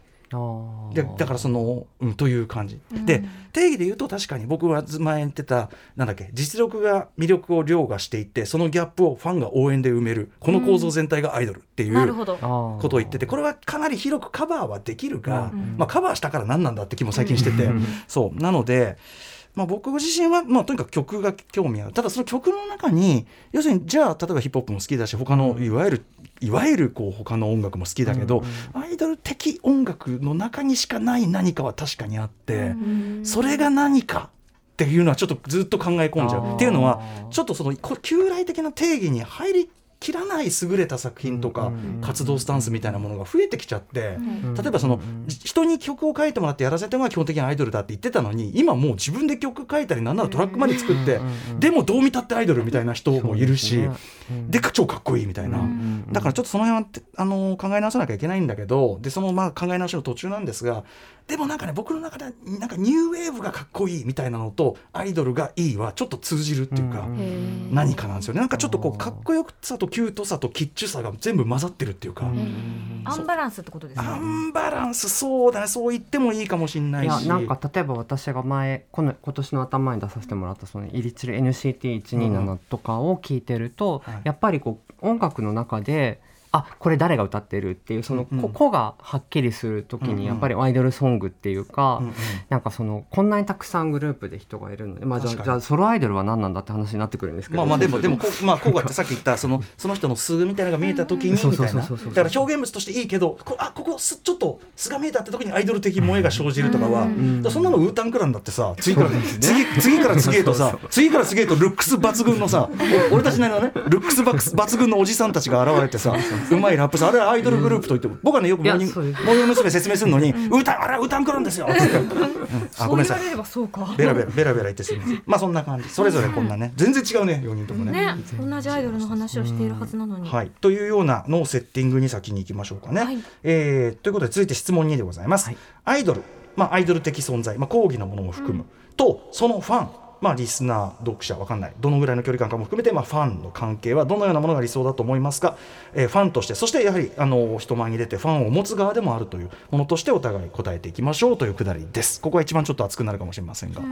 でだからその、うん、という感じ、で定義で言うと確かに僕は前言ってたなんだっけ実力が魅力を凌駕していってそのギャップをファンが応援で埋めるこの構造全体がアイドルっていう、ことを言っててこれはかなり広くカバーはできるが、うん。まあ、カバーしたから何なんだって気も最近してて、うん。そう。なので、まあ、僕自身は、まあ、とにかく曲が興味ある。ただその曲の中に要するにじゃあ例えばヒップホップも好きだし他のいわゆるいわゆるこう他の音楽も好きだけど、アイドル的音楽の中にしかない何かは確かにあって、うん。それが何かっていうのはちょっとずっと考え込んじゃう。っていうのはちょっとそのこ旧来的な定義に入りきらない優れた作品とかうん活動スタンスみたいなものが増えてきちゃって。うん例えばそのうん人に曲を書いてもらってやらせてるのが基本的にアイドルだって言ってたのに今もう自分で曲書いたりなんならトラックまで作ってでもどう見たってアイドルみたいな人もいるしで超かっこいいみたいな。だからちょっとその辺はてあの考え直さなきゃいけないんだけどでそのまあ考え直しの途中なんですがでもなんかね僕の中ではなんかニューウェーブがかっこいいみたいなのとアイドルがいいはちょっと通じるっていうか。何かなんですよね。なんかちょっとこうかっこよさとキュートさとキッチュさが全部混ざってるっていうか、アンバランスってことですアね。ンバランスそうだね。そう言ってもいいかもしれないし。いやなんか例えば私が前この今年の頭に出させてもらったその「イリチル NCT127」とかを聞いてると、はい。やっぱりこう音楽の中であこれ誰が歌ってるっていうそのここがはっきりする時にやっぱりアイドルソングっていうか、なんかそのこんなにたくさんグループで人がいるので、まあ、じゃあじゃあソロアイドルは何なんだって話になってくるんですけど。まあまあでもでもこうまあこうがってさっき言ったそのその人の素みたいなのが見えた時にみたいな。だから表現物としていいけどこあここすちょっと素が見えたって時にアイドル的萌えが生じるとかは、うんだからそんなのウータンクランだってさ次から、次次から次へとさ次から次へとルックス抜群のさお俺たちなりのねルックス抜抜群のおじさんたちが現れてさうまいラップさあれはアイドルグループと言っても僕はねよくモーニン娘。説明するのに、ウータンあれはウータンクランですよあそごめんなさい。ベラベラベラベラ言ってすみません。まあそんな感じ。それぞれこんなね。全然違うね4人ともね。ね、同じアイドルの話をしているはずなのに。はい、というようなのをセッティングに先に行きましょうかね。はい。えーということで続いて質問2でございます。はい。アイドルまあ、アイドル的存在、まあ、講義のものも含む、とそのファンまあ、リスナー、読者、わかんない、どのぐらいの距離感かも含めて、まあ、ファンの関係はどのようなものが理想だと思いますか、えーファンとして、そしてやはりあの人前に出て、ファンを持つ側でもあるというものとして、お互い答えていきましょうというくだりです。ここが一番ちょっと熱くなるかもしれませんが、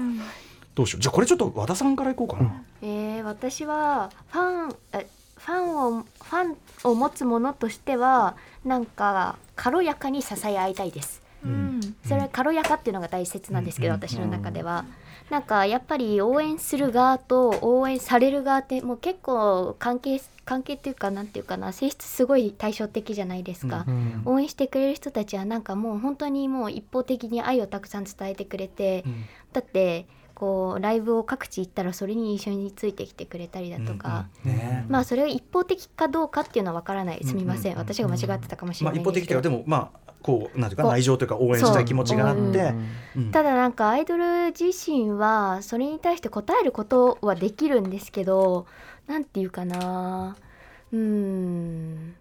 どうしよう、じゃあ、これちょっと和田さんからいこうかな。えー、私はファンえファンをファンを持つものとしてはなんか軽やかに支え合いたいです。うん。それは軽やかっていうのが大切なんですけど、うん。私の中では。なんかやっぱり応援する側と応援される側ってもう結構関係関係っていうかなんていうかな性質すごい対照的じゃないですか。うん応援してくれる人たちはなんかもう本当にもう一方的に愛をたくさん伝えてくれて、うん。だってこうライブを各地行ったらそれに一緒についてきてくれたりだとか、うんうん。ね。まあそれが一方的かどうかっていうのはわからない。すみません、うんうん私が間違ってたかもしれまあ、ない一方的というか、でも、まあ、こう、なんていうか、こう内情というか、応援したい気持ちがあって。そううん。ただなんかアイドル自身はそれに対して答えることはできるんですけどなんていうかな。うーん。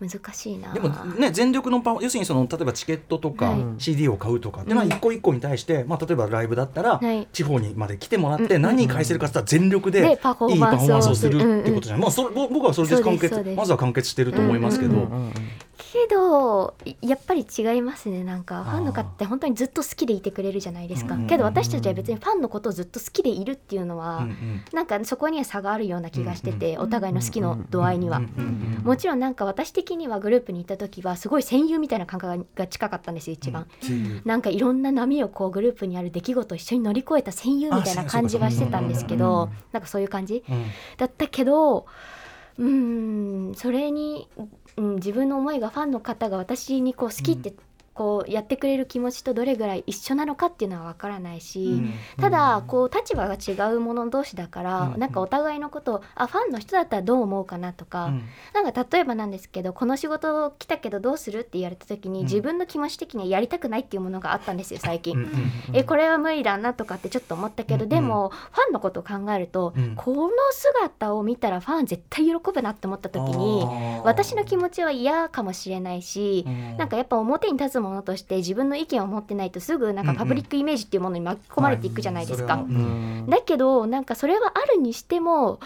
難しいな。でもね全力のパフォ要するにその例えばチケットとかはい。CD を買うとかっていうのはうん一個一個に対して、まあ、例えばライブだったらはい。地方にまで来てもらってうん何人返せるかって言ったら全力でいいでパフォーマンスをするってことじゃない、まあ、それぼ僕はそれで完結まずは完結してると思いますけど、けどやっぱり違いますね。なんかファンの方って本当にずっと好きでいてくれるじゃないですか。うんけど私たちは別にファンのことをずっと好きでいるっていうのは、うんうん。なんかそこには差があるような気がしてて、うんお互いの好きの度合いには。もちろんなんか私的にはグループにいた時はすごい戦友みたいな感覚が近かったんですよ一番、うん。なんかいろんな波をこうグループにある出来事を一緒に乗り越えた戦友みたいな感じはしてたんですけどかなんかそういう感じうん。だったけどうーんそれに、うん、自分の思いがファンの方が私にこう好きってこうやってくれる気持ちとどれぐらい一緒なのかっていうのは分からないし、うん。ただこう立場が違う者同士だから、うん。なんかお互いのことをあファンの人だったらどう思うかなとか、うん。なんか例えばなんですけどこの仕事来たけどどうするって言われた時に、うん。自分の気持ち的にはやりたくないっていうものがあったんですよ最近。えこれは無理だなとかってちょっと思ったけど、うんでもファンのことを考えると、うん。この姿を見たらファン絶対喜ぶなって思った時に私の気持ちは嫌かもしれないし、うん。なんかやっぱ表に立つものとして自分の意見を持ってないとすぐなんかパブリックイメージっていうものに巻き込まれていくじゃないですか。だけどなんかそれはあるにしてもフ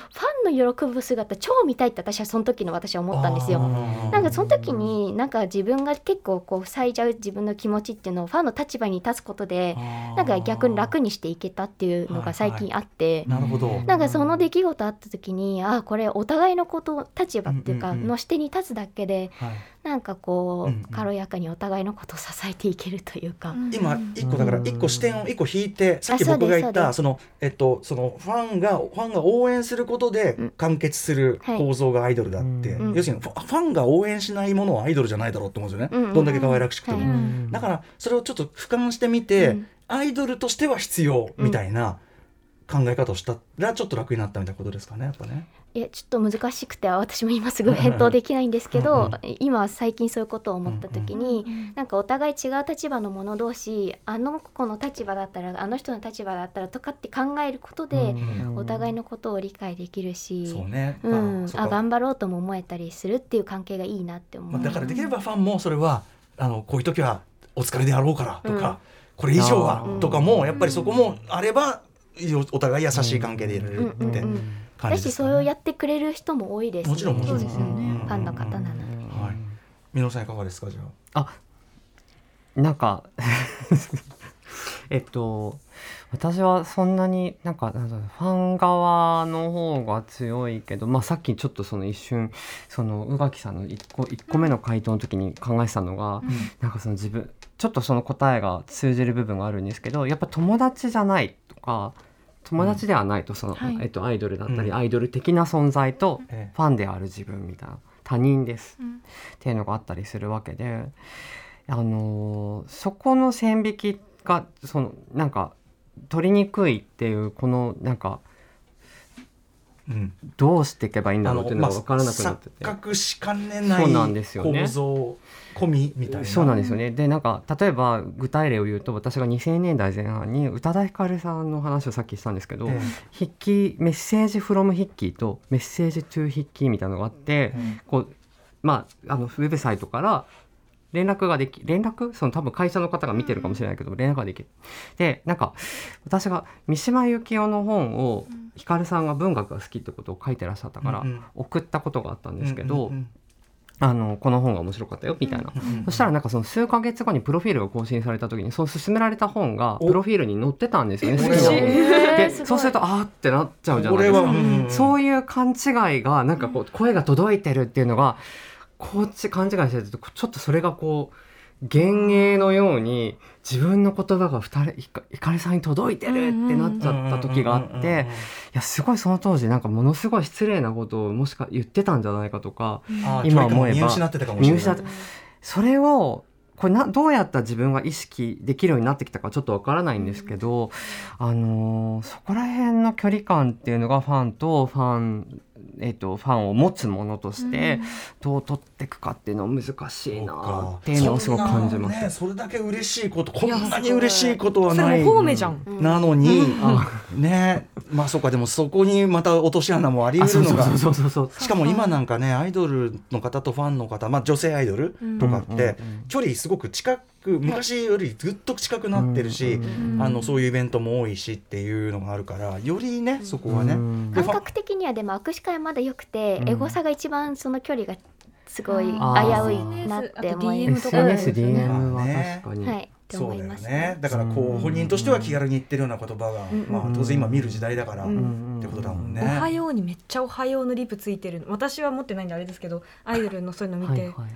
ァンの喜ぶ姿超見たいって私はその時の私は思ったんですよ。なんかその時になんか自分が結構こう塞いじゃう自分の気持ちっていうのをファンの立場に立つことでなんか逆に楽にしていけたっていうのが最近あって。なるほど。なんかその出来事あった時にあこれお互いのこと立場っていうかの視点に立つだけではいなんかこう軽やかにお互いのことを支えていけるというか。今一個だから一個視点を一個引いてさっき僕が言ったそのえっとそのファンがファンが応援することでうん。完結するはい。構造がアイドルだって、うん要するにファファンが応援しないものはアイドルじゃないだろうと思うんですよね、うんうんどんだけ可愛らしくても、だからそれをちょっと俯瞰してみて、うん。アイドルとしては必要みたいな考え方をしたらちょっと楽になったみたいなことですかねやっぱね。いやちょっと難しくて私も今すぐ返答できないんですけうんどうん。今最近そういうことを思った時になんかお互い違う立場の者同士あの子の立場だったらあの人の立場だったらとかって考えることでお互いのことを理解できるしそうね、うん、そっか。あ頑張ろうとも思えたりするっていう関係がいいなって思う。まあ、だからできればファンもそれはあのこういう時はお疲れであろうからとか、うん。これ以上はうんとかもやっぱりそこもあればお互い優しい関係でいられるってうんうんうん感だしそれを。やってくれる人も多いです、もちろんもちろんそうですよねファンの方なので。はい。美濃さんいかがですかじゃあ。なんか (laughs) えっと私はそんなになんかファン側の方が強いけど、まあ、さっきちょっとその一瞬その宇垣さんの1個一個目の回答の時に考えてたのが、なんかその自分ちょっとその答えが通じる部分があるんですけどやっぱ友達じゃないとか友達ではないとその、はい。えっと、アイドルだったり、うん。アイドル的な存在とえファンである自分みたいな他人です。うん。っていうのがあったりするわけで、あのーそこの線引きがそのなんか取りにくいっていうこのなんか。どうしていけばいいんだろうっていうのが分からなくなってて。錯覚しかねないそうなんですよね構造込みみたいな。そうなんですよね。でなんか例えば具体例を言うと私が2000年代前半に宇多田ヒカルさんの話をさっきしたんですけど、え筆記メッセージフロム筆記とメッセージトゥ筆記みたいなのがあって、えうんこうまああのウェブサイトから連絡ができ連絡？その多分会社の方が見てるかもしれないけど、連絡ができる。でなんか私が三島由紀夫の本をひかるさんが文学が好きってことを書いてらっしゃったから、うんうん。送ったことがあったんですけど、うんうんあのこの本が面白かったよみたいな。うんうんそしたらなんかその数ヶ月後にプロフィールが更新された時にその勧められた本がおプロフィールに載ってたんですよね好きな本。でそうするとあーってなっちゃうじゃないですか。うんそういう勘違いがなんかこう声が届いてるっていうのがこっち勘違いしてるとちょっとそれがこう幻影のように自分の言葉が二人ひかひかりさんに届いてるってなっちゃった時があっていやすごいその当時なんかものすごい失礼なことをもしか言ってたんじゃないかとか今思えば見失ってたかもしれない。見失ってそれをこれなどうやったら自分が意識できるようになってきたかちょっとわからないんですけど、あのーそこら辺の距離感っていうのがファンとファン、えっとファンを持つものとしてどう取っていくかっていうのは難しいなっていうのをすごく感じまそんなね、す。それだけ嬉しいことこんなに嬉しいことはそないれも方面じゃん。なのに、ねまあそうかでもそこにまた落とし穴もありあ得るのが。そうそうそうそうそうしかも今なんかねアイドルの方とファンの方、まあ、女性アイドルとかってうん。うん。うん。距離すごく近く昔よりずっと近くなってるし、うん。あのそういうイベントも多いしっていうのがあるからよりねそこはね、うん。で感覚的にはでも握手会はまだ良くて、うんエゴサが一番その距離がすごい危ういなって思います。SNS、うん DM は確かに。はい、そうだよね。だからこう本人としては気軽に言ってるような言葉が、うん。まあ、当然今見る時代だから、うん。ってことだもんね。おはようにめっちゃおはようのリプついてるの私は持ってないん。であれですけどアイドルのそういうの見て、はいはい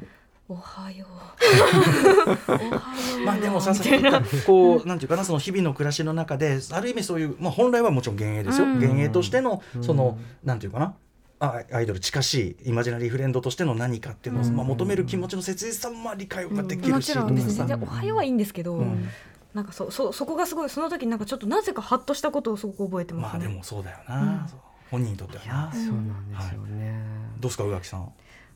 おはよう。(laughs) おはよう。まあでもささみたいな。こうなんていうかなその日々の暮らしの中である意味そういう、まあ、本来はもちろん幻影ですよ、うん。幻影としてのうん。その、なんていうかなあアイドル近しいイマジナリーフレンドとしての何かっていうのを、うん。まあ、求める気持ちの切実さもまあ理解ができるし、もちろん別にとかさ全然おはようはいいんですけど、うん。なんかそそそこがすごいその時になんかちょっとなぜかハッとしたことをすごく覚えてますね。まあでもそうだよな、うん。本人にとってはいやなそうなんですよね。どうですか宇垣さん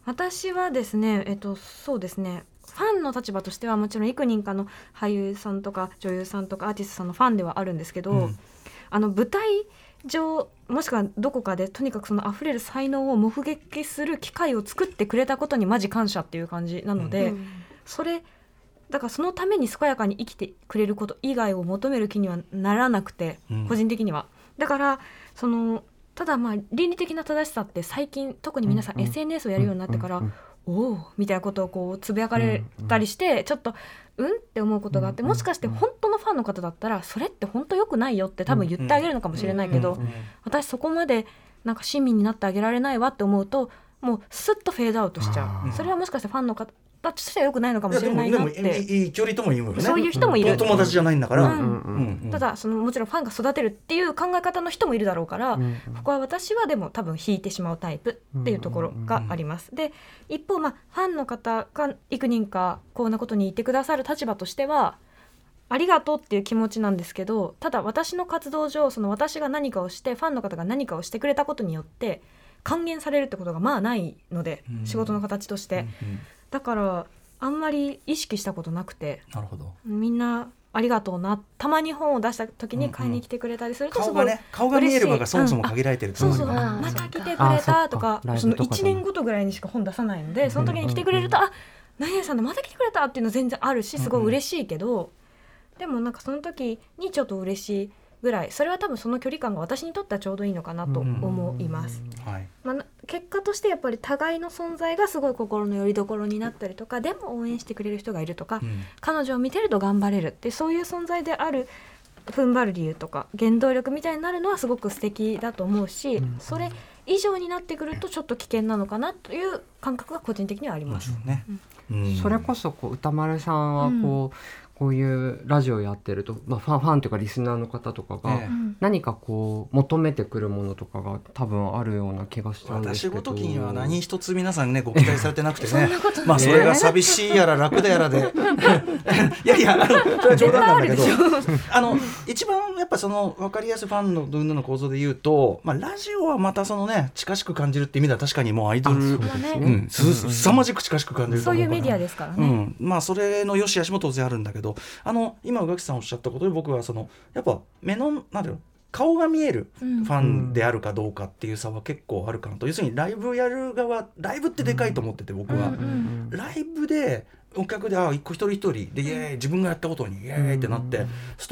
私はですねえっとそうですね。ファンの立場としてはもちろん幾人かの俳優さんとか女優さんとかアーティストさんのファンではあるんですけど、うん。あの舞台上もしくはどこかでとにかくその溢れる才能を目撃する機会を作ってくれたことにマジ感謝っていう感じなので、うん。それだからそのために健やかに生きてくれること以外を求める気にはならなくて、うん。個人的には。だからそのただまあ倫理的な正しさって最近特に皆さん SNS をやるようになってから、おおみたいなことをこうつぶやかれたりして、ちょっとうん？って思うことがあって、うんもしかして本当のファンの方だったらそれって本当良くないよって多分言ってあげるのかもしれないけど、私そこまでなんか親身になってあげられないわって思うともうスッとフェードアウトしちゃあうー。それはもしかしてファンの方としては良くないのかもしれないなって。いい距離とも言うよね。そういう人もいる。友達じゃないんだから、うん。うん。うん。ただそのもちろんファンが育てるっていう考え方の人もいるだろうから、うん。ここは私はでも多分引いてしまうタイプっていうところがあります。で一方まあファンの方が幾人かこんなことに言ってくださる立場としてはありがとうっていう気持ちなんですけどただ私の活動上その私が何かをしてファンの方が何かをしてくれたことによって還元されるってことがまあないので、うん。仕事の形として、うんうんだからあんまり意識したことなくてなるほど。みんなありがとうなたまに本を出した時に買いに来てくれたりするとす顔ごいがね顔が見える場がそもそも限られてるそうそう、また来てくれたとかそのライブとかでも。1年ごとぐらいにしか本出さないのでその時に来てくれると、あ何々さんでまた来てくれたっていうの全然あるしすごい嬉しいけど、でもなんかその時にちょっと嬉しいぐらいそれは多分その距離感が私にとってはちょうどいいのかなと思います。はい。まあな、結果としてやっぱり互いの存在がすごい心の拠り所になったりとかでも応援してくれる人がいるとか、うん。彼女を見てると頑張れるってそういう存在である踏ん張る理由とか原動力みたいになるのはすごく素敵だと思うし、うん。それ以上になってくるとちょっと危険なのかなという感覚が個人的にはあります。ね、うん。それこそこう歌丸さんはこう、こういうラジオやってると、まあ、ファンファンというかリスナーの方とかが、何かこう求めてくるものとかが多分あるような気がしちゃうんです私けど。ごときには何一つ皆さんねご期待されてなくてね。(laughs) そんなことない。まあそれが寂しいやら楽だやらで。(laughs) いやいやあのそれは冗談なんだけど。あの一番やっぱその分かりやすいファンの分の構造で言うと、まあ、ラジオはまたそのね近しく感じるって意味では確かにもうアイドル。すね。うん、すすさまじく近しく感じるそういうメディアですからね。うん、まあそれの良し悪しも当然あるんだけどあの今宇垣さんおっしゃったことで僕はそのやっぱ目のなんだろう顔が見えるうん。ファンであるかどうかっていう差は結構あるかなと。要するにライブやる側ライブってでかいと思ってて僕は、うんライブでお客であ一個一人一人でイエーイ自分がやったことにイエーイってなって、そう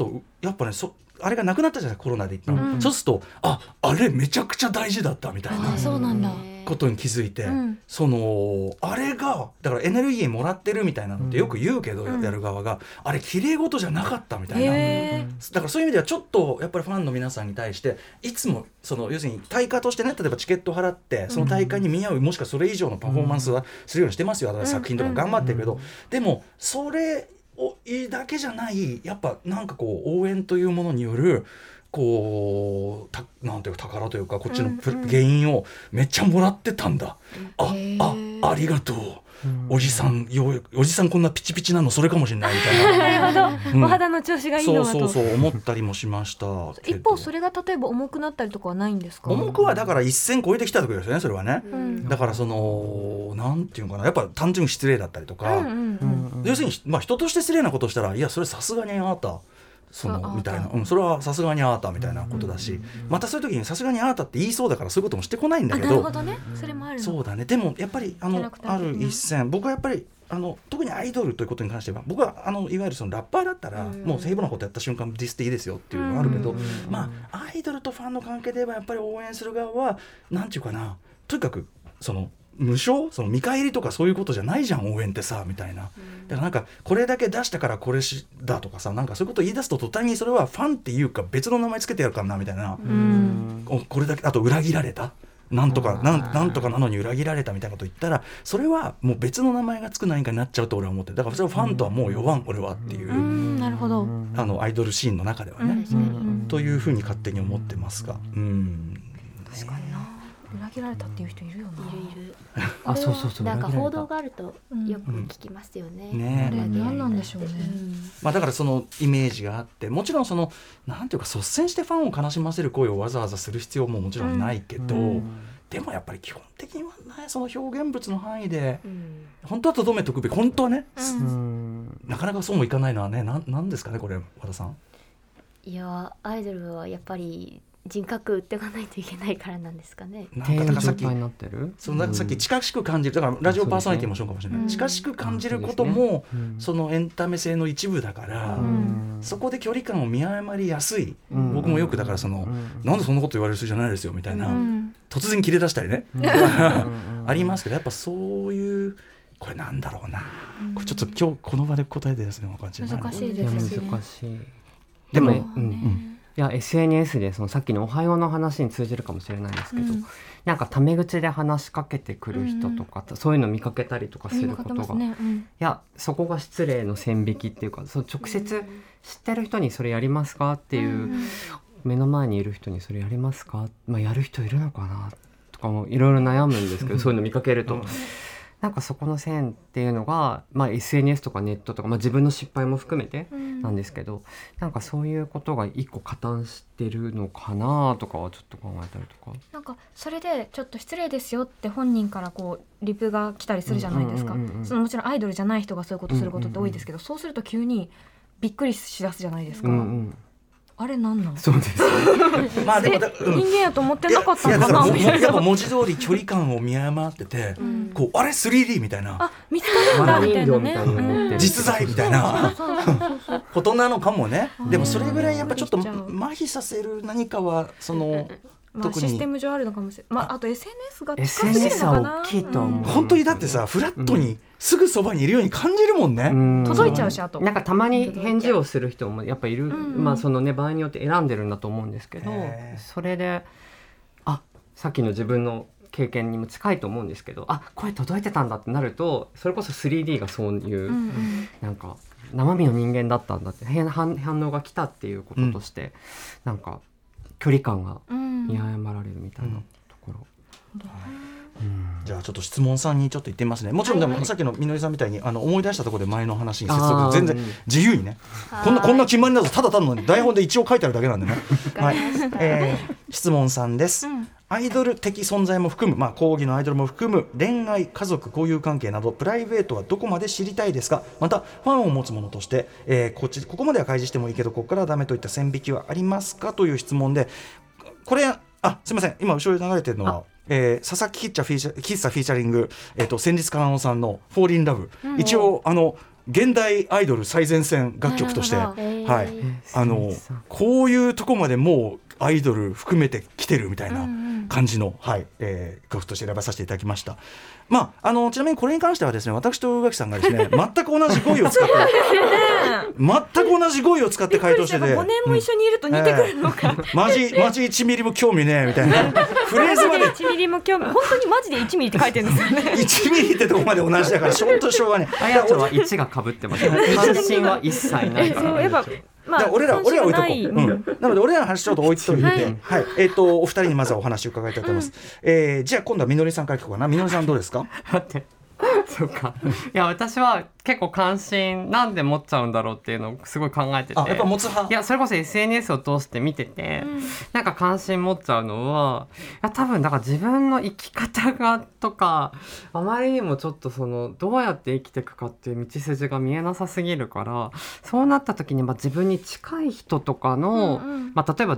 するとやっぱねそあれがなくなったじゃないコロナで一旦、うん。そうするとああれめちゃくちゃ大事だったみたいな。あそうなんだことに気づいて、うん。そのあれがだからエネルギーもらってるみたいなのってよく言うけど、うん。やる側があれ綺麗事じゃなかったみたいな。へだからそういう意味ではちょっとやっぱりファンの皆さんに対していつもその要するに対価としてね例えばチケット払ってその大会に見合うもしくはそれ以上のパフォーマンスはするようにしてますよ、私作品とか頑張ってるけど、でもそれをだけじゃないやっぱなんかこう応援というものによるこうたなんていうか宝というかこっちのプうんうん。原因をめっちゃもらってたんだ、あへあー。ありがとう、おじさんようおじさんこんなピチピチなのそれかもしれないみたいな。(laughs) なるほど、うん。お肌の調子がいいそうのはと。そうそう思ったりもしました。(laughs) 一方それが例えば重くなったりとかはないんですか？重くはだから一線超えてきた時ですよねそれはね、ん。だからそのなんていうのかな。やっぱ単純に失礼だったりとか、うんうんうん要するに、まあ、人として失礼なことをしたらいやそれさすがにあなたそのみたいな、うん、それはさすがにあなたみたいなことだし、またそういう時にさすがにあなたって言いそうだからそういうこともしてこないんだあけど。なるほどね。それもあるの。そうだね。でもやっぱりあのある一線。僕はやっぱりあの特にアイドルということに関しては僕はあのいわゆるそのラッパーだったら、うん。もう平凡なことやった瞬間ディスっていいですよっていうのがあるけど、うんまあアイドルとファンの関係ではやっぱり応援する側はなんていうかな。とにかくその無償？その見返りとかそういうことじゃないじゃん応援ってさみたいな。だからなんかこれだけ出したからこれしだとかさなんかそういうことを言い出すと途端にそれはファンっていうか別の名前つけてやるからなみたいな、うん。おこれだけあと裏切られた？なんとかなんなんとかなのに裏切られたみたいなこと言ったらそれはもう別の名前がつく何かになっちゃうと俺は思ってる。だからそれはファンとはもう弱ん俺はっていう、うん。なるほど。あのアイドルシーンの中ではね、というふうに勝手に思ってますが。うん裏切られたっていう人いるよな。いるいる。あそうそうそうなんか裏切られた。報道があるとよく聞きますよね。ねあれ何なんでしょうね。まあ、だからそのイメージがあってもちろんそのなんていうか率先してファンを悲しませる行為をわざわざする必要ももちろんないけど、でもやっぱり基本的にはねその表現物の範囲でうん。本当はとどめとくべき本当はね、うん。うん。なかなかそうもいかないのはねなんなんですかねこれ和田さん。いやアイドルはやっぱり人格売っていかないといけないからなんですかね。なんかだからさっき状態になってる？そのなんかさっき近しく感じる。だからラジオパーソナリティもそうかもしれない、うん。近しく感じることもうん。そのエンタメ性の一部だから、ん。そこで距離感を見誤りやすい、うん。僕もよくだからその、うん。なんでそんなこと言われる人じゃないですよみたいな、うん。突然切れ出したりね、うん。(laughs) ありますけどやっぱそういうこれなんだろうな、これちょっと今日この場で答えてですね分かんな。い難しいですね。難しい。でもでも、うんいや SNS でそのさっきの「おはよう」の話に通じるかもしれないんですけど、うん。なんかタメ口で話しかけてくる人とか、そういうの見かけたりとかす見ることが、ね。うん。いやそこが失礼の線引きっていうかそう直接知ってる人にそれやりますかっていう、うん。目の前にいる人にそれやりますか、まあ、やる人いるのかな？とかもいろいろ悩むんですけど (laughs) そういうの見かけると、うんなんかそこの線っていうのが、まあ、SNS とかネットとか、まあ、自分の失敗も含めてうん。なんですけど、なんかそういうことが一個加担してるのかなとかはちょっと考えたりとか。なんかそれでちょっと失礼ですよって本人からこうリプが来たりするじゃないですか、うんうんうんうん。そのもちろんアイドルじゃない人がそういうことすることって多いですけど、そうすると急にびっくりしだすじゃないですか、うんうん、あれなんなん？そうです。(laughs) まあでもだ、うん。人間やと思ってなかったいやのかだからもやなみたいな。っぱ文字通り距離感を見誤ってて、うんこうあれ 3D みたいなあ見つかるんだみたいなね実在みたいなことなのかもねうんでもそれぐらいやっぱちょっと麻痺させる何かはそのまあ、特に。システム上あるのかもしれない、まあ、あと SNS が近すぎる SNS のかな？は大きいと思う。本当にだってさフラットにすぐそばにいるように感じるもんね。うん。届いちゃうしあと。なんかたまに返事をする人もやっぱいる、うんまあそのね場合によって選んでるんだと思うんですけどそれであさっきの自分の経験にも近いと思うんですけどあ声届いてたんだってなるとそれこそ 3D がそういう、うんうん。なんか生身の人間だったんだって変反反応が来たっていうこととして、なんか距離感がうん。見誤られるみたいなところ。うんじゃあちょっと質問さんにちょっと言ってみますね。もちろんでもさっきのみのりさんみたいにあの思い出したところで前の話に接続全然うん自由にね。こんなこんな決まりなどただただの台本で一応書いてあるだけなんでね。はい。えー質問さんです、うんアイドル的存在も含む、まあ、講義のアイドルも含む恋愛家族交友関係などプライベートはどこまで知りたいですか？またファンを持つ者として、えーこっちここまでは開示してもいいけどここからはダメといった線引きはありますか？という質問でこれあすみません。今後ろで流れてるのは、えー佐々木喫茶フィーチャ喫茶フィーチャリング、えー、と先日かなのさんの「フォーリンラブ、一応あの現代アイドル最前線楽曲として、はい。あのこういうとこまでもうアイドル含めてきてるみたいな感じの、はいえー、曲として選ばさせていただきました。まあ、あのちなみにこれに関してはですね私と宇垣さんがですね (laughs) 全く同じ語彙を使って全く同じ語彙を使って回答してて。5年も一緒にいると似てくるのか、マジ (laughs) マジ1ミリも興味ねえみたいな。(laughs) フレーズまで。1ミリも興味本当にマジで1ミリって書いてるんですよね。1ミリってとこまで同じだからしょんとしょうがねあやちゃんは1がかぶってますよ関心は一切ないかそうやっぱらまあ俺ら俺ら置いとこう、うん、なので俺らの話ちょっと置いといて、ははい。い。えっ、とお二人にまずはお話を伺いたいと思います、えーじゃあ今度はみのりさんから聞こうかな。みのりさんどうですか？(laughs) 待って (laughs) そうか。いや私は結構関心なんで持っちゃうんだろうっていうのをすごい考えてて。あやっぱ持つ派？いやそれこそ SNS を通して見てて、なんか関心持っちゃうのはいや多分だから自分の生き方がとかあまりにもちょっとそのどうやって生きていくかっていう道筋が見えなさすぎるからそうなった時にまあ自分に近い人とかの、うんうん。まあ、例えば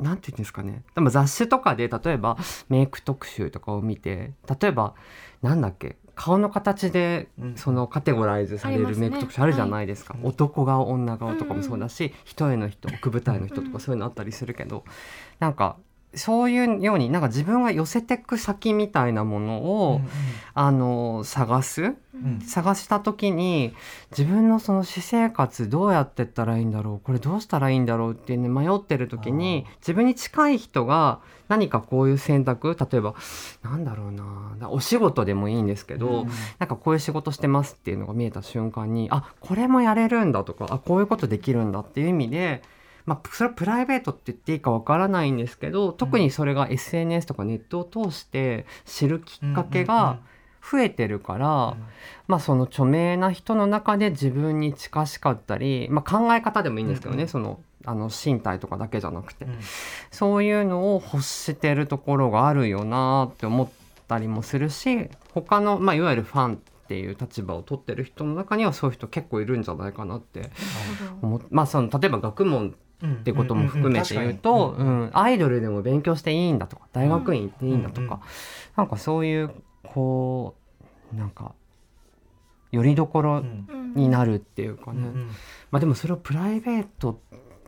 なんて言うんですかね。でも雑誌とかで例えばメイク特集とかを見て例えばなんだっけ顔の形でうん。そのカテゴライズされるメイク特集あるじゃないですか、男顔女顔とかもそうだし、一重の人奥舞台の人とかそういうのあったりするけど、なんかそういうようになんか自分が寄せてく先みたいなものを、あの探す？うん。探した時に自分のその私生活どうやってったらいいんだろう？これどうしたらいいんだろうって、ね、迷ってる時に自分に近い人が何かこういう選択？例えばなんだろうなお仕事でもいいんですけど、なんかこういう仕事してますっていうのが見えた瞬間にあこれもやれるんだとかあこういうことできるんだっていう意味で。まあ、それはプライベートって言っていいかわからないんですけど特にそれが SNS とかネットを通して知るきっかけが増えてるから、まあその著名な人の中で自分に近しかったり、まあ、考え方でもいいんですけどね、うんそのあの身体とかだけじゃなくて、うん。そういうのを欲してるところがあるよなって思ったりもするし他の、まあ、いわゆるファンっていう立場を取ってる人の中にはそういう人結構いるんじゃないかなって思っまあその例えば学問ってことも含めて言うと、うん。アイドルでも勉強していいんだとか大学院行っていいんだとか、うんうんなんかそういうこうなんかよりどころうん。になるっていうかね、うんまあでもそれをプライベート。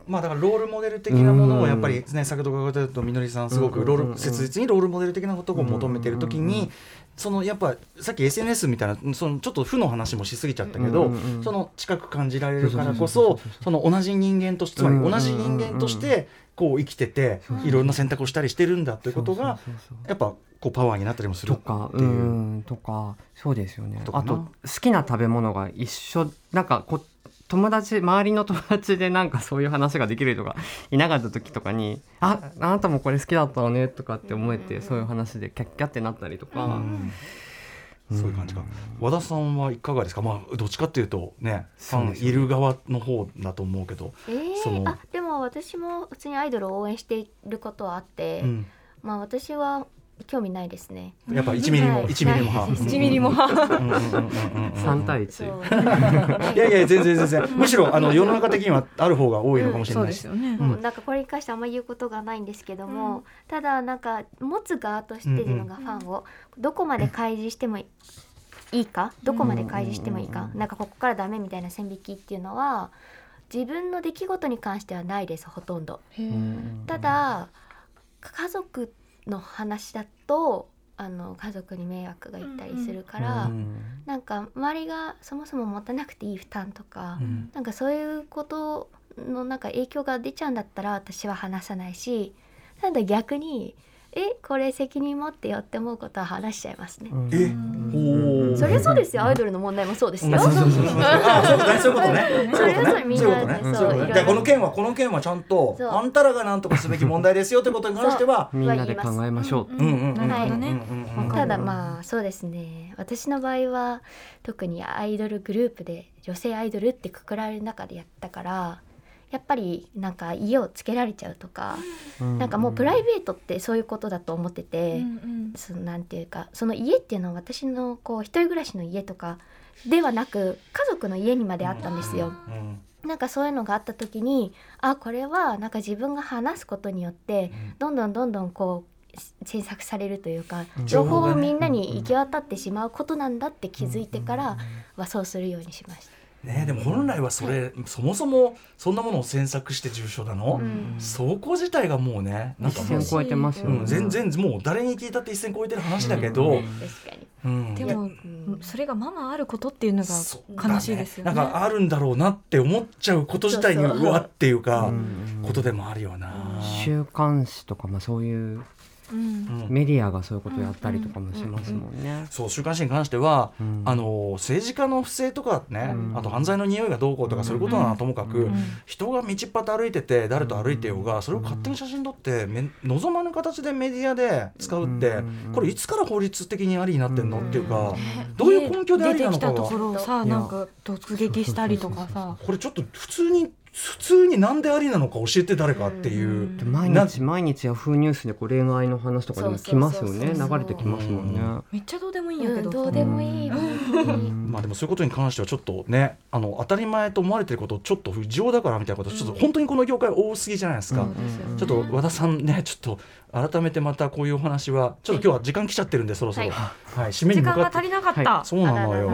まあだからロールモデル的なものをやっぱりね先ほど伺ったとみのりさんすごくローうんうんうん。うんル切実にロールモデル的なことを求めてる時うんうんうんにそのやっぱさっき SNS みたいなそのちょっと負の話もしすぎちゃったけどうんうんうん。その近く感じられるからこそうその同じ人間としてつまり同じ人間としてこう生きてていろんな選択をしたりしてるんだということがやっぱこうパワーになったりもする。とかっていう。うんとかそうですよね。あと好きな食べ物が一緒。なんかこ友達周りの友達でなんかそういう話ができる人がいなかった時とかに「ああなたもこれ好きだったわね」とかって思えてそういう話でキャッキャってなったりとか、うん。そういう感じか。和田さんはいかがですか？まあどっちかっていうとねファンいる側の方だと思うけどえーそのあでも私も普通にアイドルを応援していることはあって、うん。まあ私は興味ないですね。やっぱ1ミリもはい。1ミリも派。ない。1ミリも派。うんうんうんうんうん3対そう1。いやいや全然全然むしろあの世の中的にはある方が多いのかもしれないなんかこれに関してあんまり言うことがないんですけども、ただなんか持つ側として自分がファンをどこまで開示してもいいかどこまで開示してもいいか、なんかここからダメみたいな線引きっていうのは自分の出来事に関してはないですほとんど。ただ家族の話だとあの家族に迷惑がいったりするから、なんか周りがそもそも持たなくていい負担とか、うん。なんかそういうことのなんか影響が出ちゃうんだったら私は話さないしただ逆にえこれ責任持ってよって思うことは話しちゃいますね。え？おおそれそうですよ。アイドルの問題もそうですよ。そうそうそうそう。あ (laughs) そういうことね。そういうことね。それはそれみんなそういうことね。そうそういうこの件はこの件はちゃんとあんたらが何とかすべき問題ですよってことに関してはみんなで考えましょう。うんうんうんうんなるほどねうんうんうんただまあそうですね私の場合は特にアイドルグループで女性アイドルってくくられる中でやったからやっぱりなんか家をつけられちゃうとか、うん。なんかもうプライベートってそういうことだと思ってて、うんそのなんていうかその家っていうのは私のこう一人暮らしの家とかではなく家族の家にまであったんですよ。うん。なんかそういうのがあった時にあこれはなんか自分が話すことによってどんどんどんどんこう詮索されるというかうん。情報をみんなに行き渡ってしまうことなんだって気づいてからはそうするようにしました。ねでも本来はそれ、そもそもそんなものを詮索して重症なの、うん。そこ自体がもうねなんかもう一線超えてますよね、うん、全然もう誰に聞いたって一線超えてる話だけど、うん。でもうんそれがままあることっていうのが悲しいですよね。なんかあるんだろうなって思っちゃうこと自体にそうわっていうか、うん。ことでもあるよな。週刊誌とかまあそういううん。うんメディアがそういうことやったりとかもしますもんね。そう週刊誌に関しては、うん。あの政治家の不正とかね、うん。あと犯罪の匂いがどうこうとかそういうことならともかく、うん。人が道っ端歩いてて誰と歩いてようがそれを勝手に写真撮ってめ望まぬ形でメディアで使うって、うん。これいつから法律的にありになってんの、うんっていうか、ね。どういう根拠でありなのかが出てきたところをさなんか突撃したりとかさ。これちょっと普通に普通になんでありなのか教えて誰かっていう。うん。で毎な日毎日ヤフーニュースでこう恋愛の話とかでも来ますよね。流れてきますもんね。めっちゃどうでもいいんやけど。うんどうでもいい、まあでもそういうことに関してはちょっとねあの当たり前と思われてることちょっと不情だからみたいなことちょっと本当にこの業界多すぎじゃないですか、ちょっと和田さんねちょっと改めてまたこういうお話はちょっと今日は時間来ちゃってるんでそろそろ、ははい締めに時間が向かって足りなかった。そうなのよ。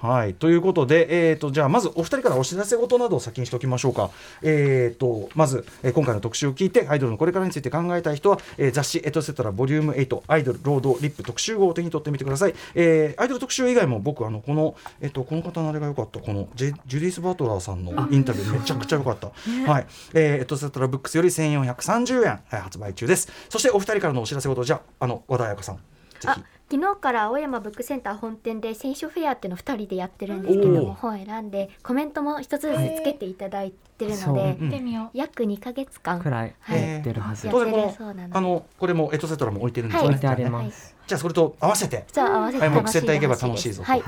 はい、ということで、えー、とじゃあまずお二人からお知らせ事などを先にしておきましょうか。えー、とまず、えー今回の特集を聞いてアイドルのこれからについて考えたい人は、えー雑誌「エトセトラボリューム8アイドルロードリップ特集号」を手に取ってみてください。えーアイドル特集以外も僕あのこの、えー、とこの方のあれが良かったこのジェジュディス・バトラーさんのインタビューめちゃくちゃ良かった。はい、えーエトセトラブックスより1430円、はい発売中です。そしてお二人からのお知らせ事じゃああの和田彩香さんぜあひ。昨日から青山ブックセンター本店で選手フェアっていうのを2人でやってるんですけども本を選んでコメントも一つずつつけていただいてるのでうん見てみよう。約2ヶ月間くらいはいやってるはず。やって当然このるそうなのであのこれもエトセトラも置いてるんですよね。置いてありじゃあねます。じゃあそれと合わせて、じゃあ合わせてはい、もう楽しいセンター行けば楽しいぞと。はい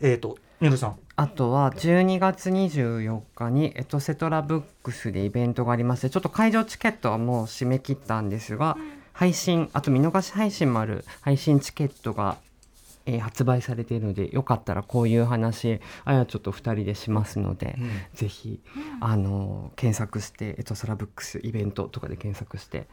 えっ、とみのりさん。あとは12月24日にエトセトラブックスでイベントがありましてちょっと会場チケットはもう締め切ったんですが、配信あと見逃し配信もある配信チケットが、えー発売されているのでよかったらこういう話あやちょっと2人でしますので、ぜひ、あの検索してエトセトラブックスイベントとかで検索して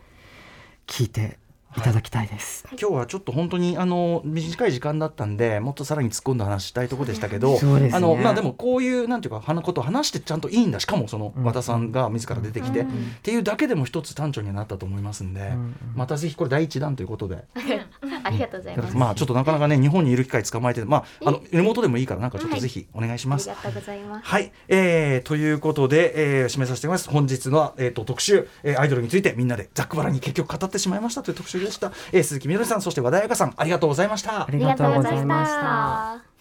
聞いてい。ただきたいです。今日はちょっと本当にあの短い時間だったんでもっとさらに突っ込んだ話したいところでしたけど、ね。あのまあでもこういうなんていうか話ことを話してちゃんといいんだ。しかもそのうん。和田さんが自ら出てきて、うん。っていうだけでも一つ単調にはなったと思いますんで、うんまたぜひこれ第一弾ということで、(laughs) ありがとうございます。まあちょっとなかなかね日本にいる機会捕まえてまああのリモートでもいいからなんかちょっとぜひお願いします。ありがとうございます。はい、えー、ということで、えー、締めさせていただきます。本日の、えー、と特集、えー、アイドルについてみんなでざっくばらんに結局語ってしまいましたという特集でした、えー、鈴木みのりさんそして和田彩香さんありがとうございましたありがとうございました。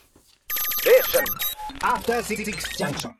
After Six Junction.